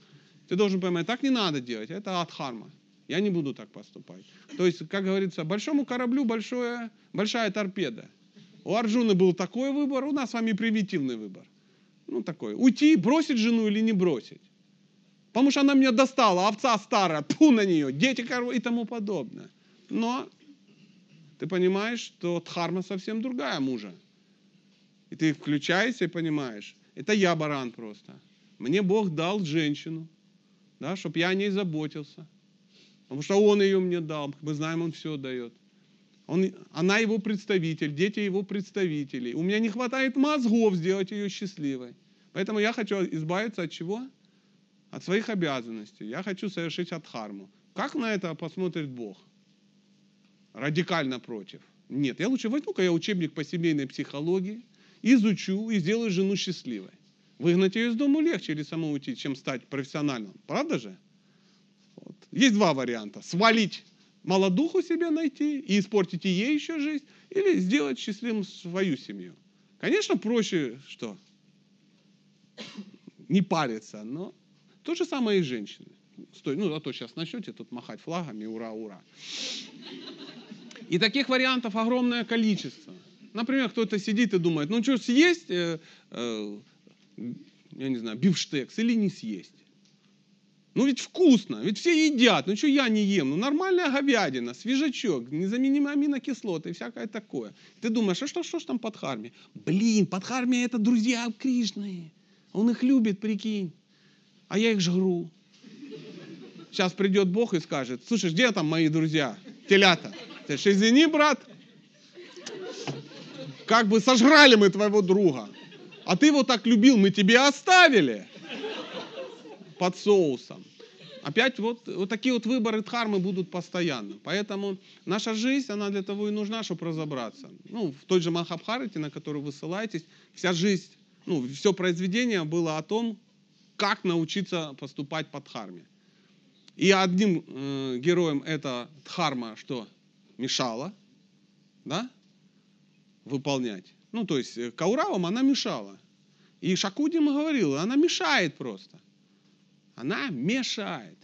Ты должен понимать, так не надо делать, это адхарма. Я не буду так поступать. То есть, как говорится, большому кораблю большое, большая торпеда. У Арджуны был такой выбор, у нас с вами примитивный выбор. Ну, такой. Уйти, бросить жену или не бросить. Потому что она меня достала, овца старая, пу на нее, дети коровы и тому подобное. Но ты понимаешь, что дхарма совсем другая мужа. И ты включаешься и понимаешь, это я баран просто. Мне Бог дал женщину, да, чтобы я о ней заботился. Потому что Он ее мне дал. Мы знаем, Он все дает. Он, она его представитель, дети его представители. У меня не хватает мозгов сделать ее счастливой. Поэтому я хочу избавиться от чего? От своих обязанностей. Я хочу совершить адхарму. Как на это посмотрит Бог? Радикально против. Нет, я лучше возьму-ка я учебник по семейной психологии, изучу и сделаю жену счастливой. Выгнать ее из дома легче или самому уйти, чем стать профессиональным. Правда же? Вот. Есть два варианта. Свалить молодуху себе найти и испортить ей еще жизнь, или сделать счастливым свою семью. Конечно, проще что? Не париться, но то же самое и женщины. Стой, ну а то сейчас начнете тут махать флагами, ура, ура. И таких вариантов огромное количество. Например, кто-то сидит и думает, ну что, съесть, э, э, я не знаю, бифштекс или не съесть? Ну ведь вкусно, ведь все едят, ну что я не ем? Ну нормальная говядина, свежачок, незаменимые аминокислоты всякое такое. Ты думаешь, а что, что ж там под харми? Блин, под харми это друзья Кришны. Он их любит, прикинь. А я их жру. Сейчас придет Бог и скажет, слушай, где там мои друзья? Телята. Ты ж извини, брат, как бы сожрали мы твоего друга. А ты его так любил, мы тебе оставили под соусом. Опять вот, вот такие вот выборы дхармы будут постоянно. Поэтому наша жизнь, она для того и нужна, чтобы разобраться. Ну, в той же Махабхарате, на которую вы ссылаетесь, вся жизнь, ну, все произведение было о том, как научиться поступать по дхарме. И одним э, героем это дхарма, что мешала, да, выполнять. Ну, то есть э, Кауравам она мешала. И Шакудим говорил, она мешает просто. Она мешает.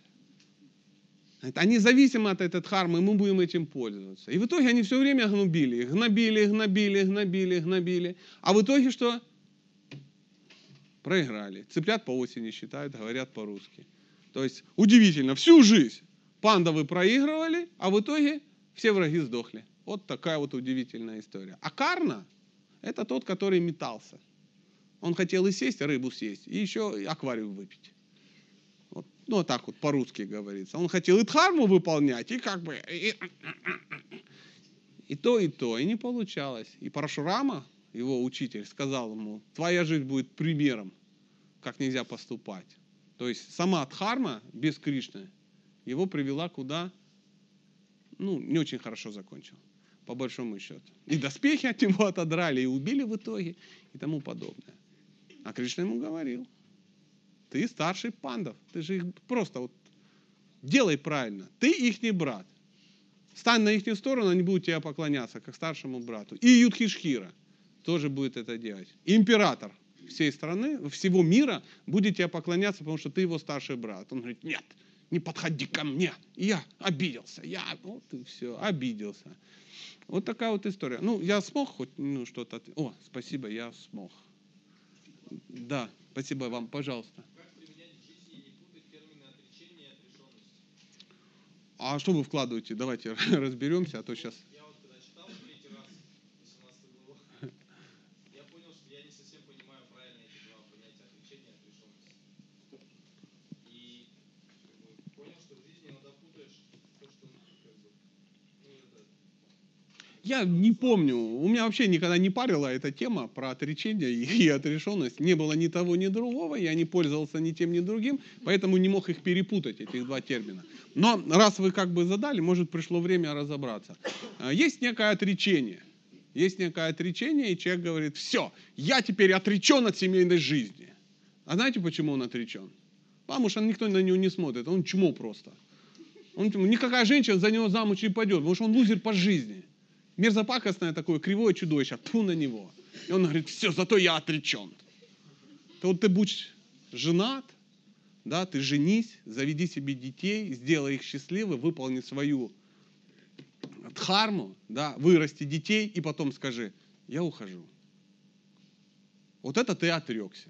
Они зависимы от этой дхармы, и мы будем этим пользоваться. И в итоге они все время гнобили, гнобили, гнобили, гнобили, гнобили. А в итоге что? Проиграли. Цыплят по осени считают, говорят по-русски. То есть удивительно, всю жизнь пандавы проигрывали, а в итоге все враги сдохли. Вот такая вот удивительная история. А Карна – это тот, который метался. Он хотел и сесть, рыбу съесть, и еще аквариум выпить. Ну, вот так вот по-русски говорится. Он хотел и дхарму выполнять, и как бы... И, и то, и то, и не получалось. И Парашурама, его учитель, сказал ему, твоя жизнь будет примером, как нельзя поступать. То есть сама дхарма без Кришны его привела куда? Ну, не очень хорошо закончил, по большому счету. И доспехи от него отодрали, и убили в итоге, и тому подобное. А Кришна ему говорил, ты старший пандов, ты же их просто вот делай правильно, ты их не брат. Стань на их сторону, они будут тебе поклоняться, как старшему брату. И Юдхишхира тоже будет это делать. император всей страны, всего мира будет тебе поклоняться, потому что ты его старший брат. Он говорит, нет, не подходи ко мне. Я обиделся. Я, вот и все, обиделся. Вот такая вот история. Ну, я смог хоть ну, что-то... О, спасибо, я смог. Да, спасибо вам, пожалуйста. Как применять в жизни и не путать термины отречения и отрешенности? А что вы вкладываете? Давайте разберемся, а то сейчас... Я вот когда читал третий раз 18 главу, я понял, что я не совсем понимаю правильно эти два понятия отречения и отрешенности. И понял, что в жизни иногда путаешь то, что ну, ну, это, Я не помню, у меня вообще никогда не парила эта тема про отречение и отрешенность. Не было ни того, ни другого, я не пользовался ни тем, ни другим, поэтому не мог их перепутать, этих два термина. Но раз вы как бы задали, может пришло время разобраться. А, Есть некое отречение. Есть некое отречение, и человек говорит, все, я теперь отречен от семейной жизни. А знаете, почему он отречен? Потому что никто на него не смотрит, он чмо просто. Он, никакая женщина за него замуж не пойдет, потому что он лузер по жизни. Мерзопакостное такое, кривое чудовище, тьфу на него. И он говорит, все, зато я отречен. То вот ты будь женат, да, ты женись, заведи себе детей, сделай их счастливы, выполни свою дхарму, да, вырасти детей, и потом скажи, я ухожу. Вот это ты отрекся.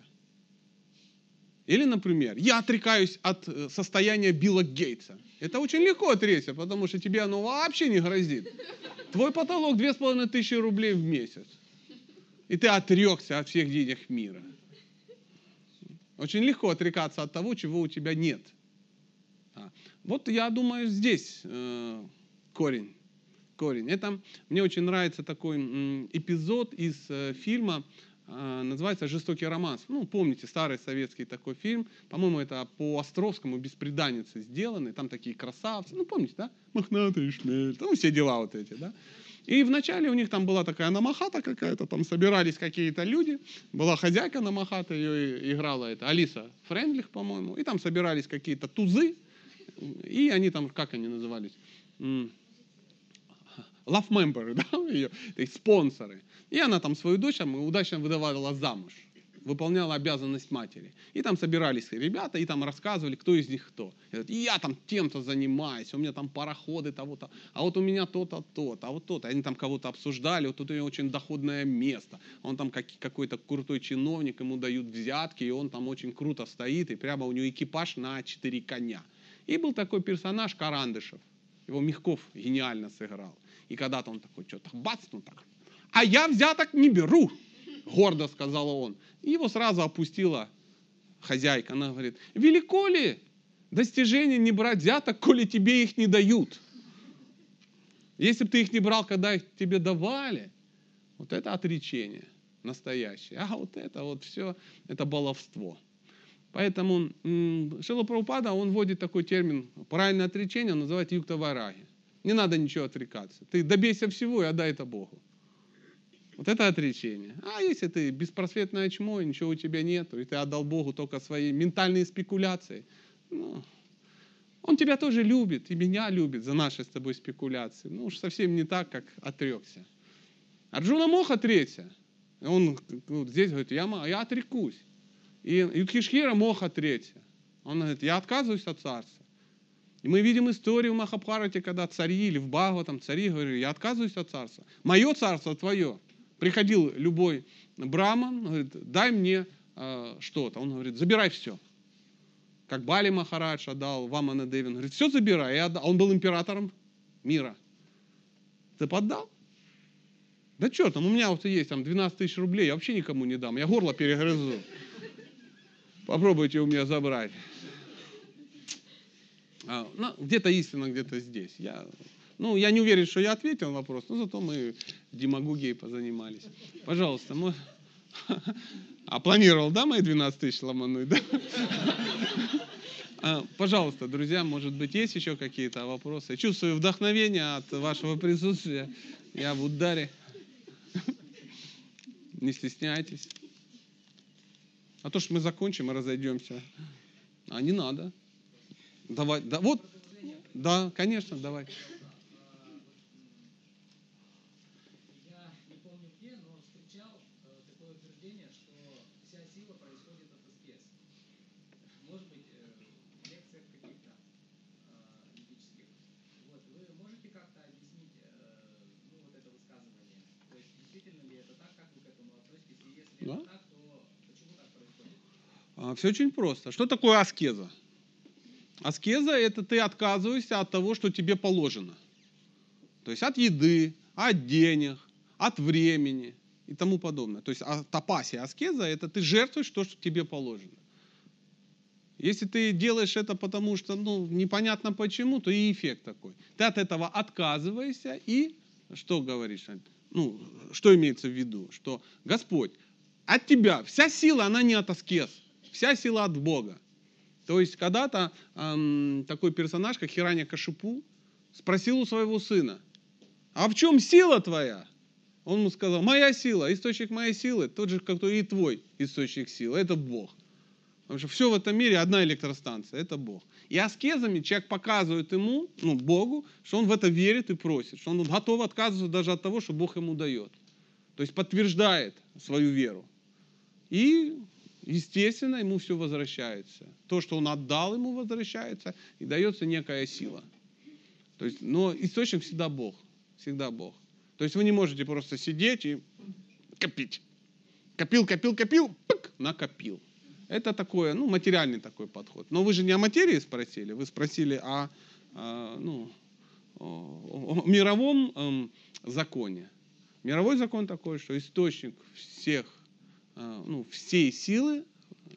Или, например, я отрекаюсь от э, состояния Билла Гейтса. Это очень легко отречься, потому что тебе оно вообще не грозит. Твой потолок 2500 рублей в месяц. И ты отрекся от всех денег мира. Очень легко отрекаться от того, чего у тебя нет. А, Вот я думаю, здесь э, корень. Корень. Это мне очень нравится такой эпизод из э, фильма, э, называется «Жестокий романс». Ну, помните, старый советский такой фильм. По-моему, это по Островскому «Беспреданницы» сделаны. Там такие красавцы. Ну, помните, да? Мохнатый шмель. Ну, все дела вот эти, да? И вначале у них там была такая намахата какая-то, там собирались какие-то люди, была хозяйка намахата, ее играла это Алиса Френдлих, по-моему, и там собирались какие-то тузы, и они там, как они назывались? Love member, да, ее, спонсоры. И она там свою дочь там, удачно выдавала замуж, выполняла обязанность матери. И там собирались ребята, и там рассказывали, кто из них кто. «И я там тем-то занимаюсь, у меня там пароходы того-то, а вот у меня то-то, то-то, а вот то-то. Они там кого-то обсуждали, вот тут у него очень доходное место. Он там как- какой-то крутой чиновник, ему дают взятки, и он там очень круто стоит, и прямо у него экипаж на четыре коня. И был такой персонаж Карандышев. Его Мягков гениально сыграл. И когда-то он такой что-то бац, ну так. А я взяток не беру, гордо сказал он. И его сразу опустила хозяйка. Она говорит, велико ли достижение не брать взяток, коли тебе их не дают? Если бы ты их не брал, когда их тебе давали, вот это отречение настоящее. А вот это вот все, это баловство. Поэтому Шила Прабхупада, он вводит такой термин, правильное отречение, он называет юкта вараги. Не надо ничего отрекаться. Ты добейся всего и отдай это Богу. Вот это отречение. А если ты беспросветное чмо, и ничего у тебя нет, и ты отдал Богу только свои ментальные спекуляции, ну, он тебя тоже любит, и меня любит за наши с тобой спекуляции. Ну уж совсем не так, как отрекся. Арджуна мог отречься. Он вот здесь говорит, я, я отрекусь. И Юдхишхира мог отречься. Он говорит, я отказываюсь от царства. И мы видим историю в Махабхарате, когда цари или в Бхагаватам цари говорили, я отказываюсь от царства. Мое царство твое. Приходил любой браман, говорит, дай мне э, что-то. Он говорит, забирай все. Как Бали Махарадж отдал Вамана Девин. Говорит, все забирай. Отдал». Он был императором мира. Ты поддал? Да что там, у меня вот есть там 12 тысяч рублей, я вообще никому не дам. Я горло перегрызу. Попробуйте у меня забрать. А, ну, где-то истина, где-то здесь. Я, ну, я не уверен, что я ответил на вопрос, но зато мы демагогией позанимались. Пожалуйста, мы... А планировал, да, мои 12 тысяч ломануть, да? А, Пожалуйста, друзья, может быть, есть еще какие-то вопросы? Чувствую вдохновение от вашего присутствия. Я в ударе. Не стесняйтесь. А то, что мы закончим и разойдемся. А не надо. Давай, да, вот, да, конечно, давай. Я не помню где, но встречал э, такое утверждение, что вся сила происходит от аскез. Может быть, э, в лекциях каких-то э, ведических. Вот, вы можете как-то объяснить э, ну, вот это высказывание? То есть, действительно ли это так, как вы к этому относитесь? И если Да. это так, то почему так происходит? Все очень просто. Что такое аскеза? Аскеза – это ты отказываешься от того, что тебе положено. То есть от еды, от денег, от времени и тому подобное. То есть а- тапасия, аскеза – это ты жертвуешь то, что тебе положено. Если ты делаешь это потому, что ну, непонятно почему, то и эффект такой. Ты от этого отказываешься и что говоришь? Ну, что имеется в виду? Что Господь, от тебя вся сила, она не от аскез, вся сила от Бога. То есть когда-то эм, такой персонаж, как Хираня Кашипу, спросил у своего сына, а в чем сила твоя? Он ему сказал, моя сила, источник моей силы, тот же, как и твой источник силы, это Бог. Потому что все в этом мире одна электростанция, это Бог. И аскезами человек показывает ему, ну, Богу, что он в это верит и просит, что он готов отказываться даже от того, что Бог ему дает. То есть подтверждает свою веру. И, естественно, ему все возвращается. То, что он отдал, ему возвращается, и дается некая сила. То есть, но источник всегда Бог. Всегда Бог. То есть вы не можете просто сидеть и копить. Копил, копил, копил, пык, накопил. Это такое, ну, материальный такой подход. Но вы же не о материи спросили, вы спросили о, о, ну, о, о мировом эм, законе. Мировой закон такой, что источник всех, ну, всей силы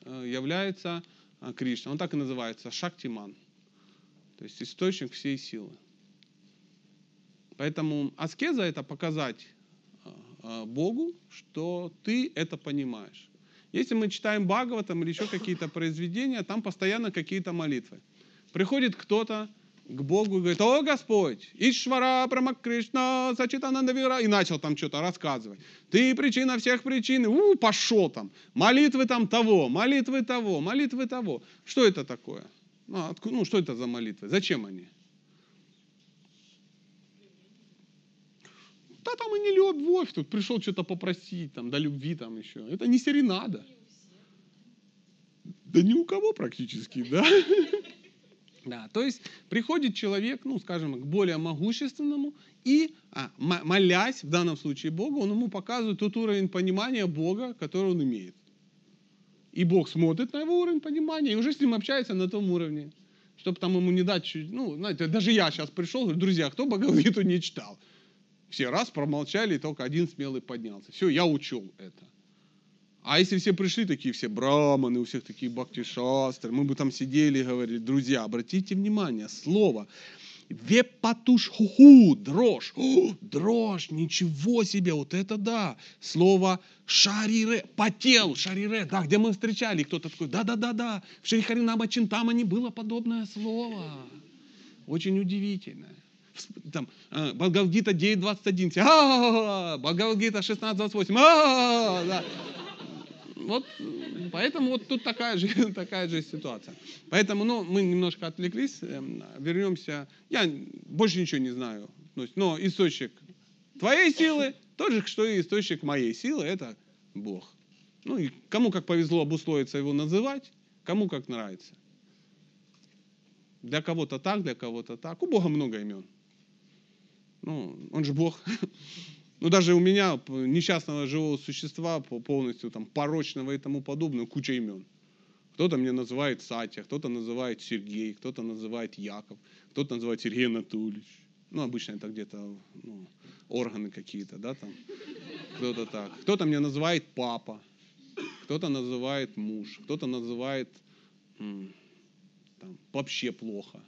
э, является э, Кришна. Он так и называется, Шактиман. То есть источник всей силы. Поэтому аскеза это показать э, э, Богу, что ты это понимаешь. Если мы читаем Бхагаватам или еще какие-то произведения, там постоянно какие-то молитвы. Приходит кто-то к Богу и говорит, о Господь, Ишвара, Прамак Кришна, Сачитананда Вира, и начал там что-то рассказывать. Ты причина всех причин, у, пошел там, молитвы там того, молитвы того, молитвы того. Что это такое? Ну, откуда, ну что это за молитвы? Зачем они? Да там и не любовь, тут пришел что-то попросить, там, до любви там еще. Это не серенада. Да ни у кого практически, да? Да, то есть приходит человек, ну, скажем, к более могущественному, и, а, молясь, в данном случае Богу, он ему показывает тот уровень понимания Бога, который он имеет. И Бог смотрит на его уровень понимания и уже с ним общается на том уровне. Чтобы там ему не дать чуть, ну, знаете, даже я сейчас пришел, говорю, друзья, кто Бхагавадгиту не читал? Все раз промолчали, и только один смелый поднялся. Все, я учел это. А если все пришли, такие все браманы, у всех такие бхакти-шастры, мы бы там сидели и говорили, друзья, обратите внимание, слово Вепатуш хуху, дрожь. О, дрожь, ничего себе, вот это да. Слово шарире, потел, шарире, да, где мы встречали. Кто-то такой, да-да-да-да, в Шрихаринама Чинтамане было подобное слово. Очень удивительное там, Бхагавдгита 9.21, а Бхагавдгита 16.28, а да. Вот, поэтому вот тут такая же, такая же ситуация. Поэтому, ну, мы немножко отвлеклись, эм, вернемся. Я больше ничего не знаю. Но источник твоей силы, тот же, что и источник моей силы, это Бог. Ну и кому как повезло обусловиться его называть, кому как нравится. Для кого-то так, для кого-то так. У Бога много имен. Ну, он же Бог. Ну, даже у меня, несчастного живого существа, полностью там порочного и тому подобное, куча имен. Кто-то мне называет Сатя, кто-то называет Сергей, кто-то называет Яков, кто-то называет Сергей Анатольевич. Ну, обычно это где-то ну, органы какие-то, да, там. Кто-то так. Кто-то мне называет папа, кто-то называет муж, кто-то называет там, вообще плохо.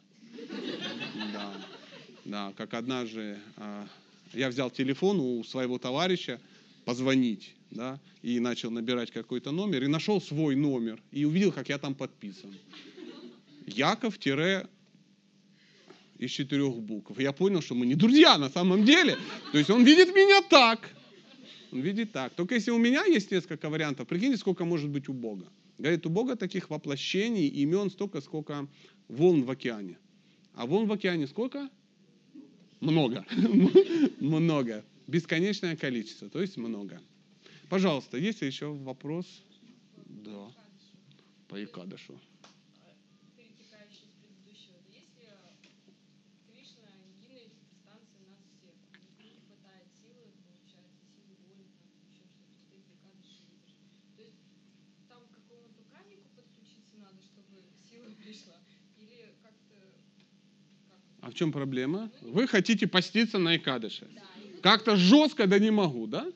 Да. Да, как однажды а, я взял телефон у своего товарища позвонить, да, и начал набирать какой-то номер, и нашел свой номер, и увидел, как я там подписан. Яков тире из четырех букв. Я понял, что мы не друзья на самом деле. То есть он видит меня так. Он видит так. Только если у меня есть несколько вариантов, прикиньте, сколько может быть у Бога. Говорит, у Бога таких воплощений, имен столько, сколько волн в океане. А волн в океане сколько? Много. много. Бесконечное количество, то есть много. Пожалуйста, есть еще вопрос? Да. По Икадышу. В чем проблема? Вы хотите поститься на Икадыше. Как-то жестко, да не могу, да?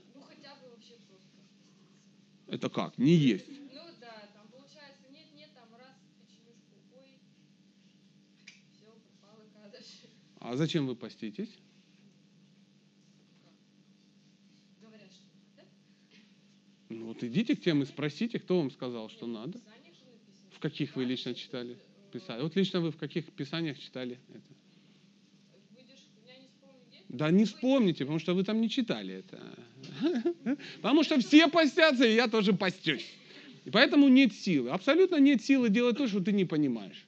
Это как? Не есть. А зачем вы поститесь? Ну вот идите к тем и спросите, кто вам сказал, что надо. В каких вы лично читали? Писали. Вот лично вы в каких писаниях читали это? Да не вспомните, потому что вы там не читали это. Потому что все постятся, и я тоже постюсь. И поэтому нет силы. Абсолютно нет силы делать то, что ты не понимаешь.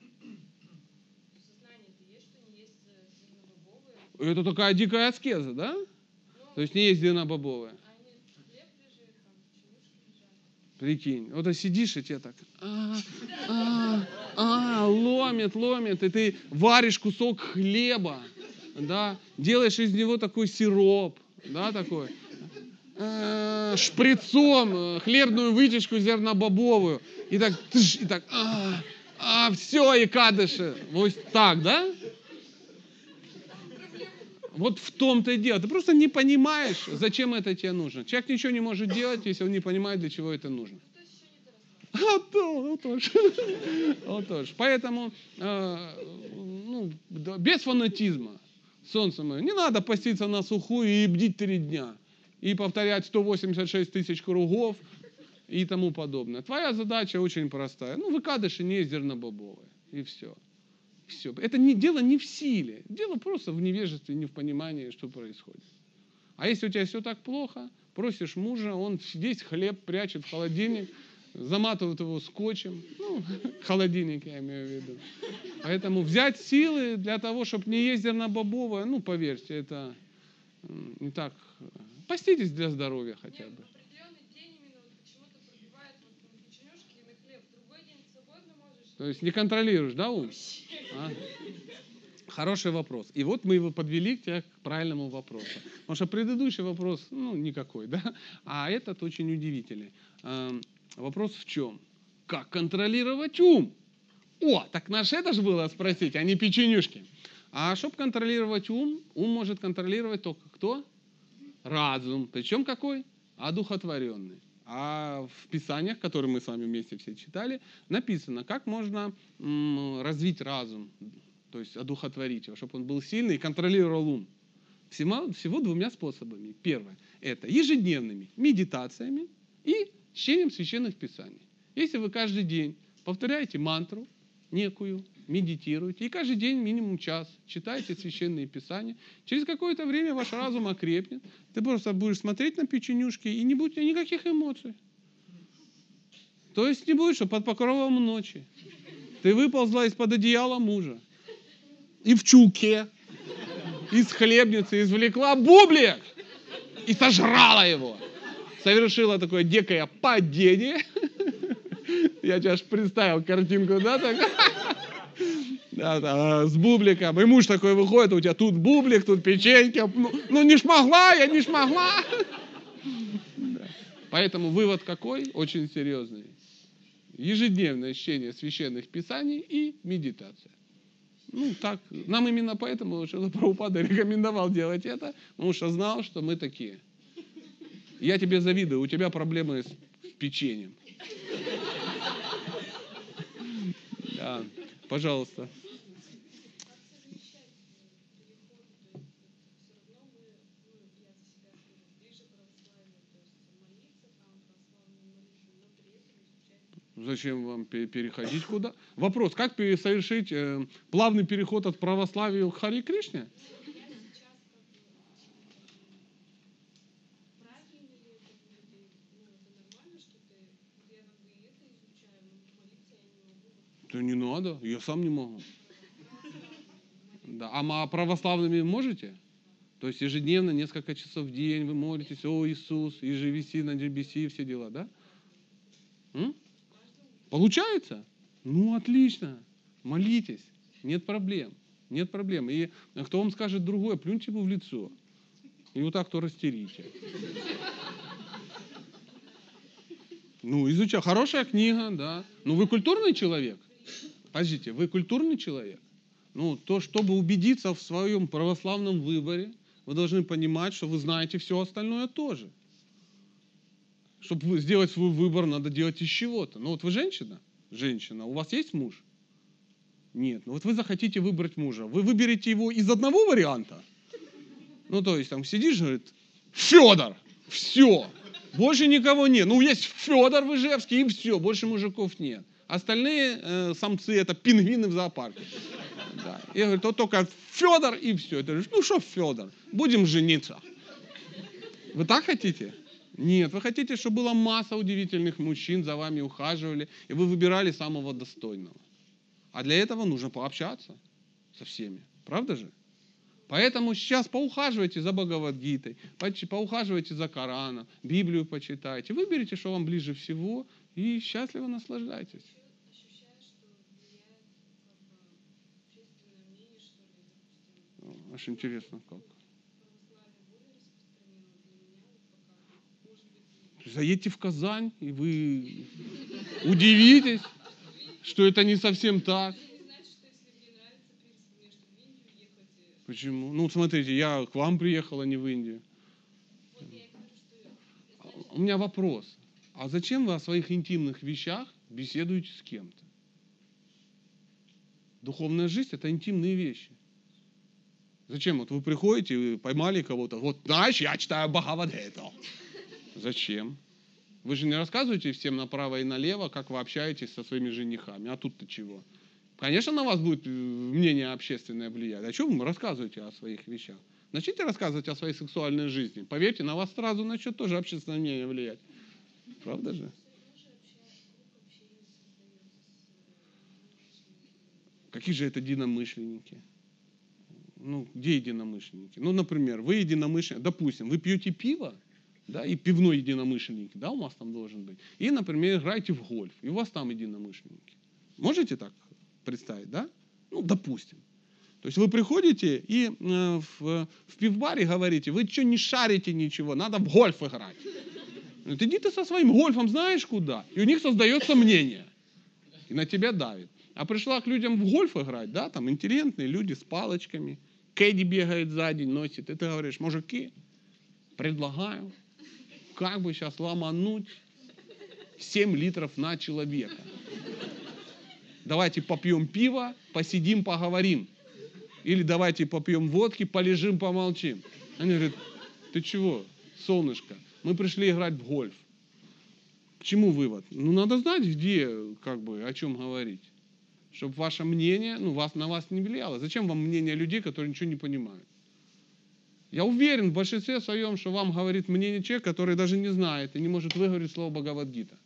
Это такая дикая аскеза, да? То есть не есть бобовая. они хлеб лежит, там, печенюшки лежат. Прикинь, вот сидишь, и тебе так, а, а, а, ломит, ломит, и ты варишь кусок хлеба, да, делаешь из него такой сироп, да, такой, э, шприцом э, хлебную вытяжку зернобобовую, и так, тыш, и так, а, а, все, и кадыши, вот так, да? Вот в том-то и дело. Ты просто не понимаешь, зачем это тебе нужно. Человек ничего не может делать, если он не понимает, для чего это нужно. Ну, то доросло. А то, тоже. Вот тоже. Поэтому э, ну, без фанатизма, солнце мое, не надо поститься на сухую и бдить три дня. И повторять 186 тысяч кругов и тому подобное. Твоя задача очень простая. Ну, выкадыши не зернобобовые. И все. Все. Это не, дело не в силе. Дело просто в невежестве, не в понимании, что происходит. А если у тебя все так плохо, просишь мужа, он весь хлеб прячет в холодильник, заматывают его скотчем, ну, холодильник я имею в виду. Поэтому взять силы для того, чтобы не есть зернобобовое, ну, поверьте, это не так. Поститесь для здоровья хотя бы. на на. То есть не контролируешь, да, ум? А? Хороший вопрос. И вот мы его подвели к тебе к правильному вопросу. Потому что предыдущий вопрос, ну, никакой, да? А этот очень удивительный. Вопрос в чем? Как контролировать ум? О, так наш это же было спросить, а не печенюшки. А чтобы контролировать ум, ум может контролировать только кто? Разум. Причем какой? Одухотворенный. А в Писаниях, которые мы с вами вместе все читали, написано, как можно развить разум, то есть одухотворить его, чтобы он был сильный и контролировал ум. Всего, всего двумя способами. Первое – это ежедневными медитациями и чтением священных писаний. Если вы каждый день повторяете мантру некую, медитируете, и каждый день минимум час читаете священные писания, через какое-то время ваш разум окрепнет, ты просто будешь смотреть на печенюшки, и не будет никаких эмоций. То есть не будет, что под покровом ночи ты выползла из-под одеяла мужа и в чулке из хлебницы извлекла бублик и сожрала его. Совершила такое дикое падение. Я тебе аж представил картинку, да, так? Да, да, с бубликом. И муж такой выходит, у тебя тут бублик, тут печеньки. Ну, ну не шмогла, я не шмогла. Да. Поэтому вывод какой? Очень серьезный. Ежедневное чтение священных писаний и медитация. Ну, так, нам именно поэтому Шила Прабхупада рекомендовал делать это, потому что знал, что мы такие. Я тебе завидую, у тебя проблемы с печеньем. Да, пожалуйста. Зачем вам пе- переходить куда? Вопрос, как совершить э, плавный переход от православия к Хари Кришне? Правильно ли это будет? И, Ну, это нормально, что ты, я как бы и это изучаю, но молиться я не могу. Да не надо, я сам не могу. Да, а православными можете? То есть ежедневно, несколько часов в день вы молитесь, о Иисус, ежевиси на небеси, все дела, да? М? Получается? Ну, отлично. Молитесь. Нет проблем. Нет проблем. И кто вам скажет другое, плюньте ему в лицо. И вот так то растерите. Ну, изучай. Хорошая книга, да. Ну, вы культурный человек? Подождите, вы культурный человек? Ну, то, чтобы убедиться в своем православном выборе, вы должны понимать, что вы знаете все остальное тоже. Чтобы сделать свой выбор, надо делать из чего-то. Ну, вот вы женщина? Женщина. У вас есть муж? Нет. Ну, вот вы захотите выбрать мужа. Вы выберете его из одного варианта? Ну, то есть, там сидишь, говорит, Федор, все, Больше никого нет. Ну, есть Федор в Ижевске, и все, больше мужиков нет. Остальные э, самцы это пингвины в зоопарке. Да. Я говорю, то только Федор и все. Ты говоришь, ну что Федор, будем жениться. Вы так хотите? Нет, вы хотите, чтобы была масса удивительных мужчин, за вами ухаживали, и вы выбирали самого достойного. А для этого нужно пообщаться со всеми. Правда же? Поэтому сейчас поухаживайте за Бхагавадгитой, поухаживайте за Кораном, Библию почитайте, выберите, что вам ближе всего, и счастливо наслаждайтесь. Ощущаешь, что влияет как бы общественное мнение, что ли, допустим, Аж интересно как. Заедьте в Казань, и вы удивитесь, что это не совсем так. Почему? Ну, смотрите, я к вам приехал, а не в Индию. У меня вопрос. А зачем вы о своих интимных вещах беседуете с кем-то? Духовная жизнь – это интимные вещи. Зачем? Вот вы приходите, поймали кого-то, вот, знаешь, я читаю Бхагавадгиту. Зачем? Вы же не рассказываете всем направо и налево, как вы общаетесь со своими женихами. А тут-то чего? Конечно, на вас будет э, мнение общественное влиять. А что вы рассказываете о своих вещах? Начните рассказывать о своей сексуальной жизни. Поверьте, на вас сразу начнет тоже общественное мнение влиять. Правда же? Какие же это единомышленники? Ну, где единомышленники? Ну, например, вы единомышленники, допустим, вы пьете пиво, да, и пивной единомышленник, да, у вас там должен быть. И, например, играете в гольф, и у вас там единомышленники. Можете так представить, да? Ну, допустим. То есть вы приходите и э, в, в пивбаре говорите, вы что не шарите ничего, надо в гольф играть. Говорит, иди ты со своим гольфом знаешь куда. И у них создается мнение. И на тебя давит. А пришла к людям в гольф играть, да, там интеллигентные люди с палочками. Кэдди бегает сзади, носит. И ты говоришь, мужики, предлагаю, как бы сейчас ломануть 7 литров на человека. Давайте попьем пиво, посидим, поговорим. Или давайте попьем водки, полежим, помолчим. Они говорят, ты чего, солнышко, мы пришли играть в гольф. К чему вывод? Ну, надо знать, где, как бы, о чем говорить. Чтобы ваше мнение, ну, вас, на вас не влияло. Зачем вам мнение людей, которые ничего не понимают? Я уверен в большинстве своем, что вам говорит мнение человек, который даже не знает и не может выговорить слово Бхагавадгита.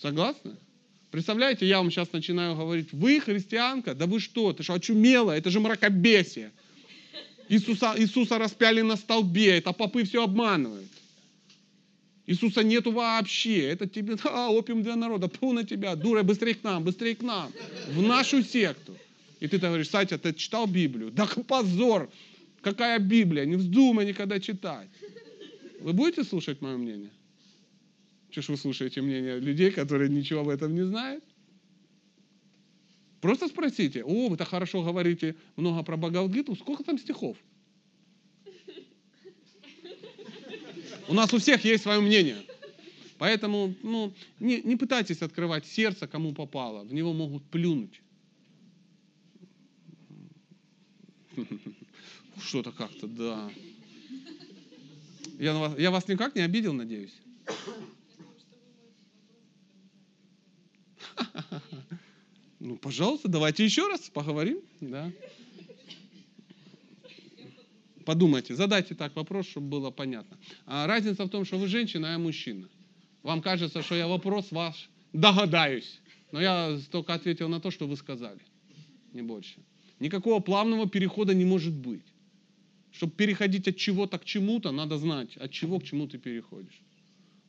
Согласны? Представляете, я вам сейчас начинаю говорить, вы христианка? Да вы что, ты что, очумела? Это же мракобесие. Иисуса, Иисуса распяли на столбе, это попы все обманывают. Иисуса нету вообще. Это тебе а, опиум для народа. Пу на тебя, дура, быстрее к нам, быстрее к нам. В нашу секту. И ты говоришь, Сатя, ты читал Библию? Да позор! Какая Библия? Не вздумай никогда читать. Вы будете слушать мое мнение? Что ж вы слушаете мнение людей, которые ничего об этом не знают? Просто спросите, о, вы так хорошо говорите много про Бхагавадгиту, сколько там стихов? У нас у всех есть свое мнение. Поэтому ну, не, не пытайтесь открывать сердце, кому попало. В него могут плюнуть. Что-то как-то, да. Я, вас, я вас никак не обидел, надеюсь? Ну, пожалуйста, давайте еще раз поговорим. Да. Подумайте, задайте так вопрос, чтобы было понятно. А разница в том, что вы женщина, а я мужчина. Вам кажется, что я вопрос ваш догадаюсь. Но я только ответил на то, что вы сказали. Не больше. Никакого плавного перехода не может быть. Чтобы переходить от чего-то к чему-то, надо знать, от чего к чему ты переходишь.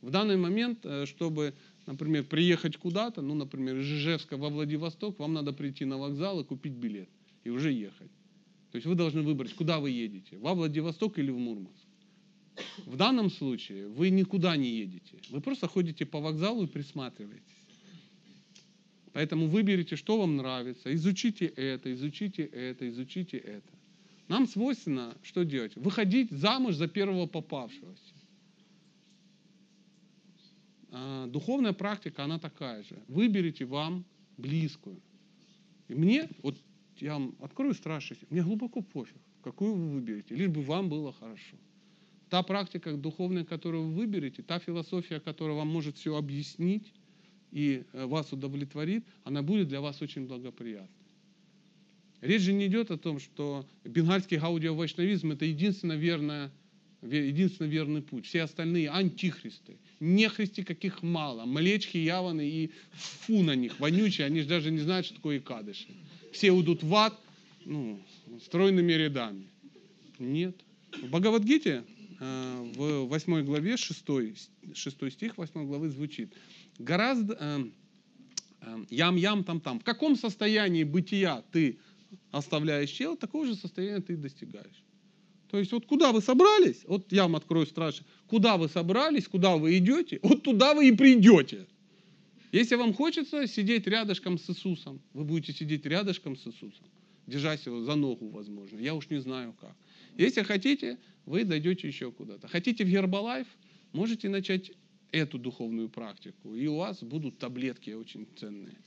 В данный момент, э, чтобы, например, приехать куда-то, ну, например, из Ижевска во Владивосток, вам надо прийти на вокзал и купить билет. И уже ехать. То есть вы должны выбрать, куда вы едете, во Владивосток или в Мурманск. В данном случае вы никуда не едете. Вы просто ходите по вокзалу и присматриваетесь. Поэтому выберите, что вам нравится, изучите это, изучите это, изучите это. Нам свойственно что делать? Выходить замуж за первого попавшегося. А, духовная практика, она такая же. Выберите вам близкую. И мне, вот я вам открою страшность, мне глубоко пофиг, какую вы выберете, лишь бы вам было хорошо. та практика духовная, которую вы выберете, та философия, которая вам может все объяснить и э, вас удовлетворит, она будет для вас очень благоприятной. Речь же не идет о том, что бенгальский гаудио-вайшнавизм это единственно верная ве- единственно верный путь. Все остальные антихристы. Нехристи каких мало. Млечки, яваны и фу на них, вонючие. Они же даже не знают, что такое икадыши. Все уйдут в ад ну, стройными рядами. Нет. В Бхагавадгите э, в 8 главе, 6, 6 стих 8 главы звучит. Гораздо... э, э, Ям-ям там-там. В каком состоянии бытия ты оставляешь тело, такого же состояния ты достигаешь. То есть вот куда вы собрались, вот я вам открою страшно, куда вы собрались, куда вы идете, вот туда вы и придете. Если вам хочется сидеть рядышком с Иисусом, вы будете сидеть рядышком с Иисусом, держась его за ногу, возможно. Я уж не знаю как. Если хотите, вы дойдете еще куда-то. Хотите в Гербалайф, можете начать эту духовную практику, и у вас будут таблетки очень ценные.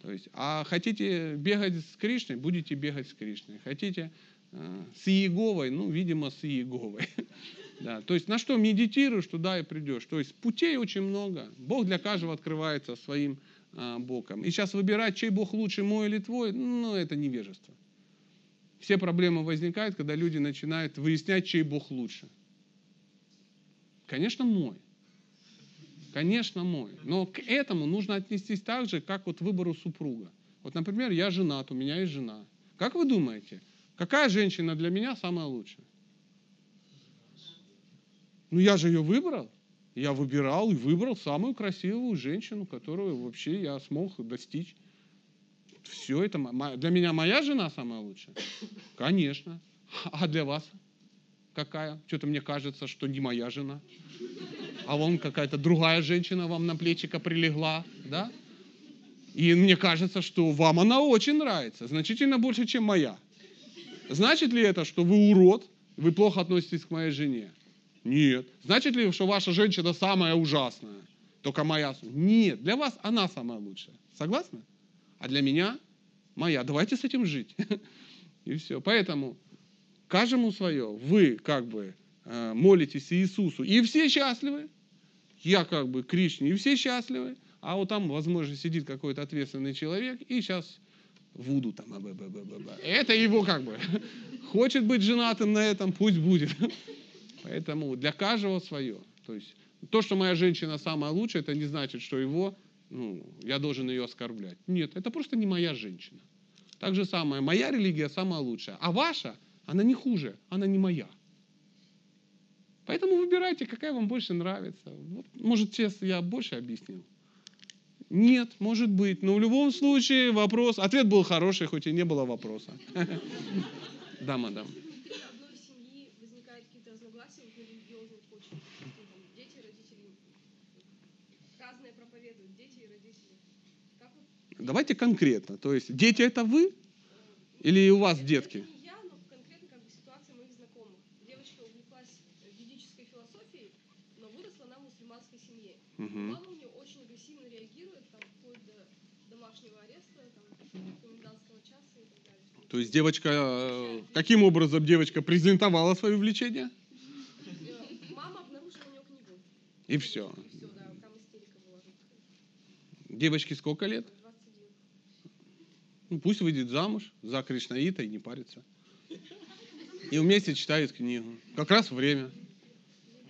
То есть, а хотите бегать с Кришной, будете бегать с Кришной. Хотите э, с Иеговой, ну, видимо, с Иеговой. Да, то есть на что медитируешь, туда и придешь. То есть путей очень много. Бог для каждого открывается своим а, боком. И сейчас выбирать, чей Бог лучше, мой или твой, ну, это невежество. Все проблемы возникают, когда люди начинают выяснять, чей Бог лучше. Конечно, мой. Конечно, мой. Но к этому нужно отнестись так же, как вот к выбору супруга. Вот, например, я женат, у меня есть жена. Как вы думаете, какая женщина для меня самая лучшая? Ну, я же ее выбрал. Я выбирал и выбрал самую красивую женщину, которую вообще я смог достичь. Все это для меня моя жена самая лучшая? Конечно. А для вас какая? Что-то мне кажется, что не моя жена. А вон какая-то другая женщина вам на плечико прилегла, да? И мне кажется, что вам она очень нравится, значительно больше, чем моя. Значит ли это, что вы урод, вы плохо относитесь к моей жене? Нет. Значит ли, что ваша женщина самая ужасная? Только моя? Нет. Для вас она самая лучшая. Согласны? А для меня моя. Давайте с этим жить. И все. Поэтому каждому свое. Вы как бы э, молитесь Иисусу, и все счастливы. Я как бы Кришне, и все счастливы. А вот там, возможно, сидит какой-то ответственный человек, и сейчас Вуду там. Это его как бы. Хочет быть женатым на этом, пусть будет. Поэтому для каждого свое. То есть то, что моя женщина самая лучшая, это не значит, что его, ну, я должен ее оскорблять. Нет, это просто не моя женщина. Так же самое, моя религия самая лучшая, а ваша, она не хуже, она не моя. Поэтому выбирайте, какая вам больше нравится. Вот, может, сейчас я больше объяснил? Нет, может быть. Но в любом случае вопрос... Ответ был хороший, хоть и не было вопроса. Да, мадам. Если в одной семьи возникают какие-то разногласия вот на религиозной почве, ну, там, дети, родители разные проповедуют, дети и родители. Как вот, Давайте конкретно. То есть дети это вы или у вас детки? я, но конкретно как бы ситуация моих знакомых. Девочка увлеклась ведической философией, но выросла она в мусульманской семье. Мама у нее очень агрессивно реагирует, там, вплоть до домашнего ареста, там, комендантского часа и так далее. То есть девочка, э, каким образом девочка презентовала свое влечение? Э, Мама обнаружила у нее книгу. И все. И все, да, там истерика была. Девочке сколько лет? 21. Ну, пусть выйдет замуж за Кришнаита и не парится. И вместе читают книгу. Как раз время.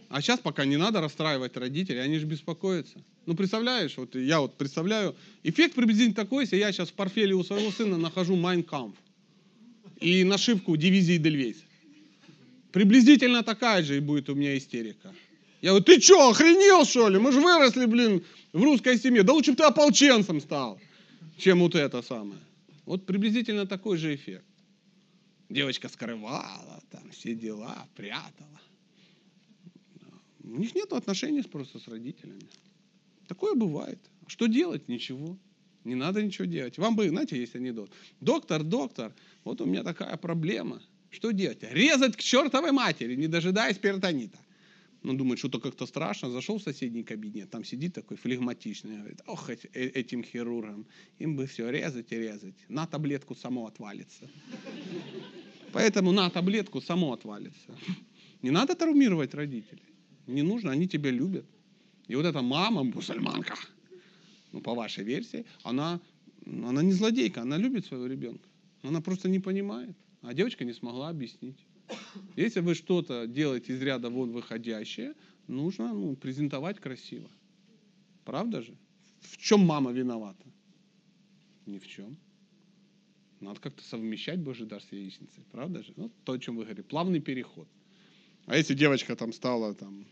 А сейчас пока не надо расстраивать родителей, они же беспокоятся. Ну, представляешь, вот я вот представляю, эффект приблизительно такой, если я сейчас в портфеле у своего сына нахожу Майн кампф и нашивку дивизии Эдельвейс. Приблизительно такая же и будет у меня истерика. Я говорю, ты что, охренел, что ли? Мы же выросли, блин, в русской семье. Да лучше бы ты ополченцем стал, чем вот это самое. Вот приблизительно такой же эффект. Девочка скрывала, там все дела, прятала. У них нет отношений просто с родителями. Такое бывает. Что делать? Ничего. Не надо ничего делать. Вам бы, знаете, есть анекдот. Доктор, доктор, вот у меня такая проблема. Что делать? Резать к чертовой матери, не дожидаясь перитонита. Ну, думает, что-то как-то страшно. Зашел в соседний кабинет, там сидит такой флегматичный. Говорит, ох, э- этим хирургам, им бы все резать и резать. На таблетку само отвалится. Поэтому на таблетку само отвалится. Не надо травмировать родителей. Не нужно, они тебя любят. И вот эта мама, мусульманка, ну, по вашей версии, она, она не злодейка, она любит своего ребенка. Она просто не понимает. А девочка не смогла объяснить. Если вы что-то делаете из ряда вон выходящее, нужно ну, презентовать красиво. Правда же? В чем мама виновата? Ни в чем. Надо как-то совмещать Божий дар с яичницей. Правда же? Ну, то, о чем вы говорите. Плавный переход. А если девочка там стала там,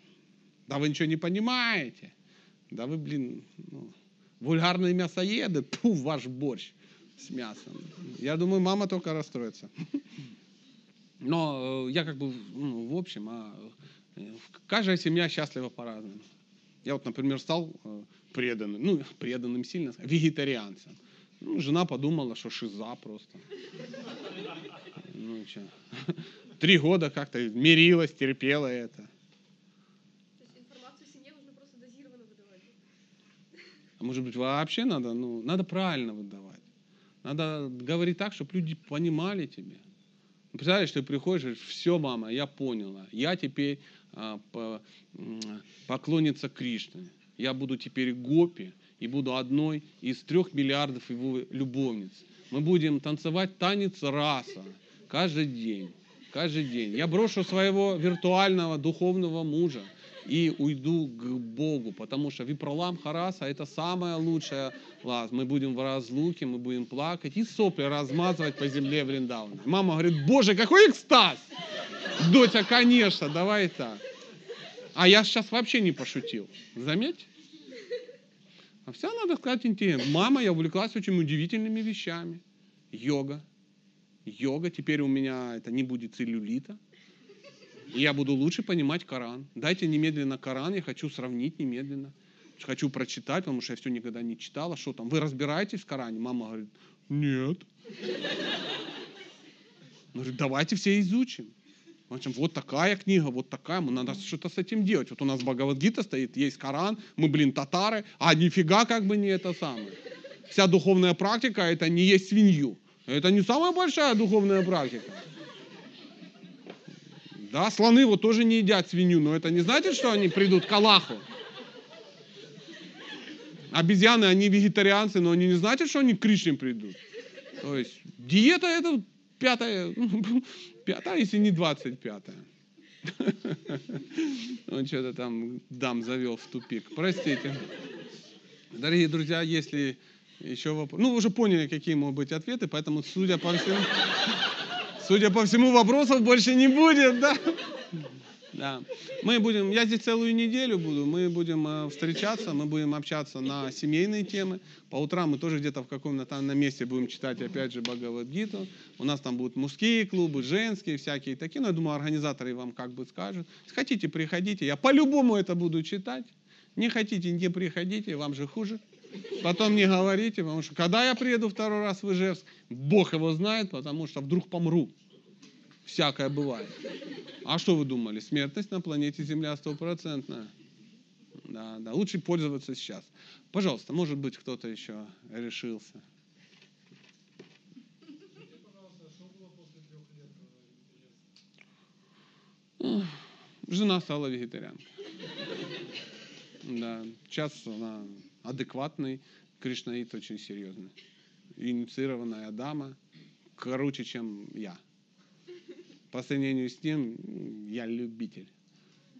да вы ничего не понимаете, да вы, блин, ну, вульгарные мясоеды, пу, ваш борщ с мясом. Я думаю, мама только расстроится. Но э, я как бы, ну, в общем, а, э, каждая семья счастлива по-разному. Я вот, например, стал э, преданным, ну, преданным сильно, вегетарианцем. Ну, жена подумала, что шиза просто. Ну, что. Три года как-то мирилась, терпела это. А может быть, вообще надо, ну, надо правильно выдавать. Надо говорить так, чтобы люди понимали тебя. Представляешь, ты приходишь, все, мама, я поняла. Я теперь а, поклонница Кришны. Я буду теперь гопи и буду одной из трех миллиардов его любовниц. Мы будем танцевать танец раса каждый день. Каждый день. Я брошу своего виртуального духовного мужа и уйду к Богу, потому что випролам хараса это самая лучшая лаз. Мы будем в разлуке, мы будем плакать и сопли размазывать по земле Вриндауна. Мама говорит, боже, какой экстаз! Доча, конечно, давай так. А я сейчас вообще не пошутил. Заметь? А все надо сказать интересно. Мама, я увлеклась очень удивительными вещами. Йога. Йога. Теперь у меня это не будет целлюлита. Я буду лучше понимать Коран. Дайте немедленно Коран, я хочу сравнить немедленно. Хочу прочитать, потому что я все никогда не читала. Что там, вы разбираетесь в Коране? Мама говорит, нет. Она говорит, давайте все изучим. Общем, вот такая книга, вот такая, мы надо что-то с этим делать. Вот у нас Бхагавадгита стоит, есть Коран, мы, блин, татары, а нифига как бы не это самое. Вся духовная практика это не есть свинью. Это не самая большая духовная практика. Да, слоны вот тоже не едят свинью, но это не значит, что они придут к Аллаху. Обезьяны, они вегетарианцы, но они не значит, что они к Кришне придут. То есть диета это пятая, пятая, если не двадцать пятая. Он что-то там дам завел в тупик. Простите. Дорогие друзья, если еще вопросы... Ну, вы уже поняли, какие могут быть ответы, поэтому, судя по всему, судя по всему, вопросов больше не будет, да? Да. Мы будем, я здесь целую неделю буду, мы будем э, встречаться, мы будем общаться на семейные темы. По утрам мы тоже где-то в каком-то там на месте будем читать, опять же, Бхагавадгиту. У нас там будут мужские клубы, женские, всякие такие. Но я думаю, организаторы вам как бы скажут. Хотите, приходите. Я по-любому это буду читать. Не хотите, не приходите, вам же хуже. Потом не говорите, потому что когда я приеду второй раз в Ижевск, Бог его знает, потому что вдруг помру. Всякое бывает. А что вы думали? Смертность на планете Земля стопроцентная. Да, да. Лучше пользоваться сейчас. Пожалуйста, может быть, кто-то еще решился. Ох, Жена стала вегетарианкой. Да, сейчас она адекватный кришнаит очень серьезный. Инициированная дама, круче, чем я. По сравнению с ним, я любитель.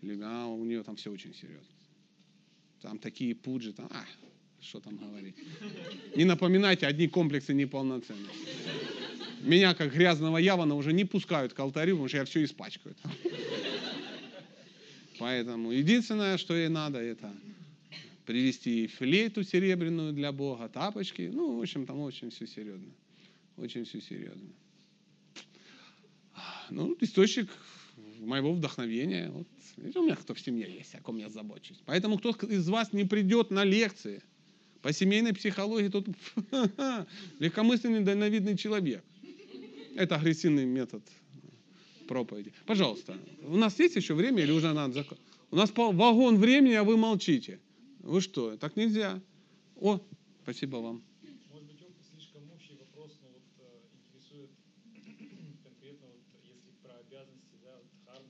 Люб- А у нее там все очень серьезно. Там такие пуджи, там, а, что там говорить. Не напоминайте, одни комплексы неполноценные. Меня, как грязного явана, уже не пускают к алтарю, потому что я все испачкаю. Поэтому единственное, что ей надо, это привезти флейту серебряную для Бога, тапочки. Ну, в общем, там очень все серьезно. Очень все серьезно. Ну, источник моего вдохновения. Вот, видите, у меня кто в семье есть, о ком я забочусь. Поэтому кто из вас не придет на лекции по семейной психологии, тот легкомысленный, дальновидный человек. Это агрессивный метод проповеди. Пожалуйста, у нас есть еще время или уже надо закон? У нас вагон времени, а вы молчите. Вы что, так нельзя. О, спасибо вам. Может быть, он слишком общий вопрос, но вот э, интересует конкретно, вот, если про обязанности, да, вот, дхарма,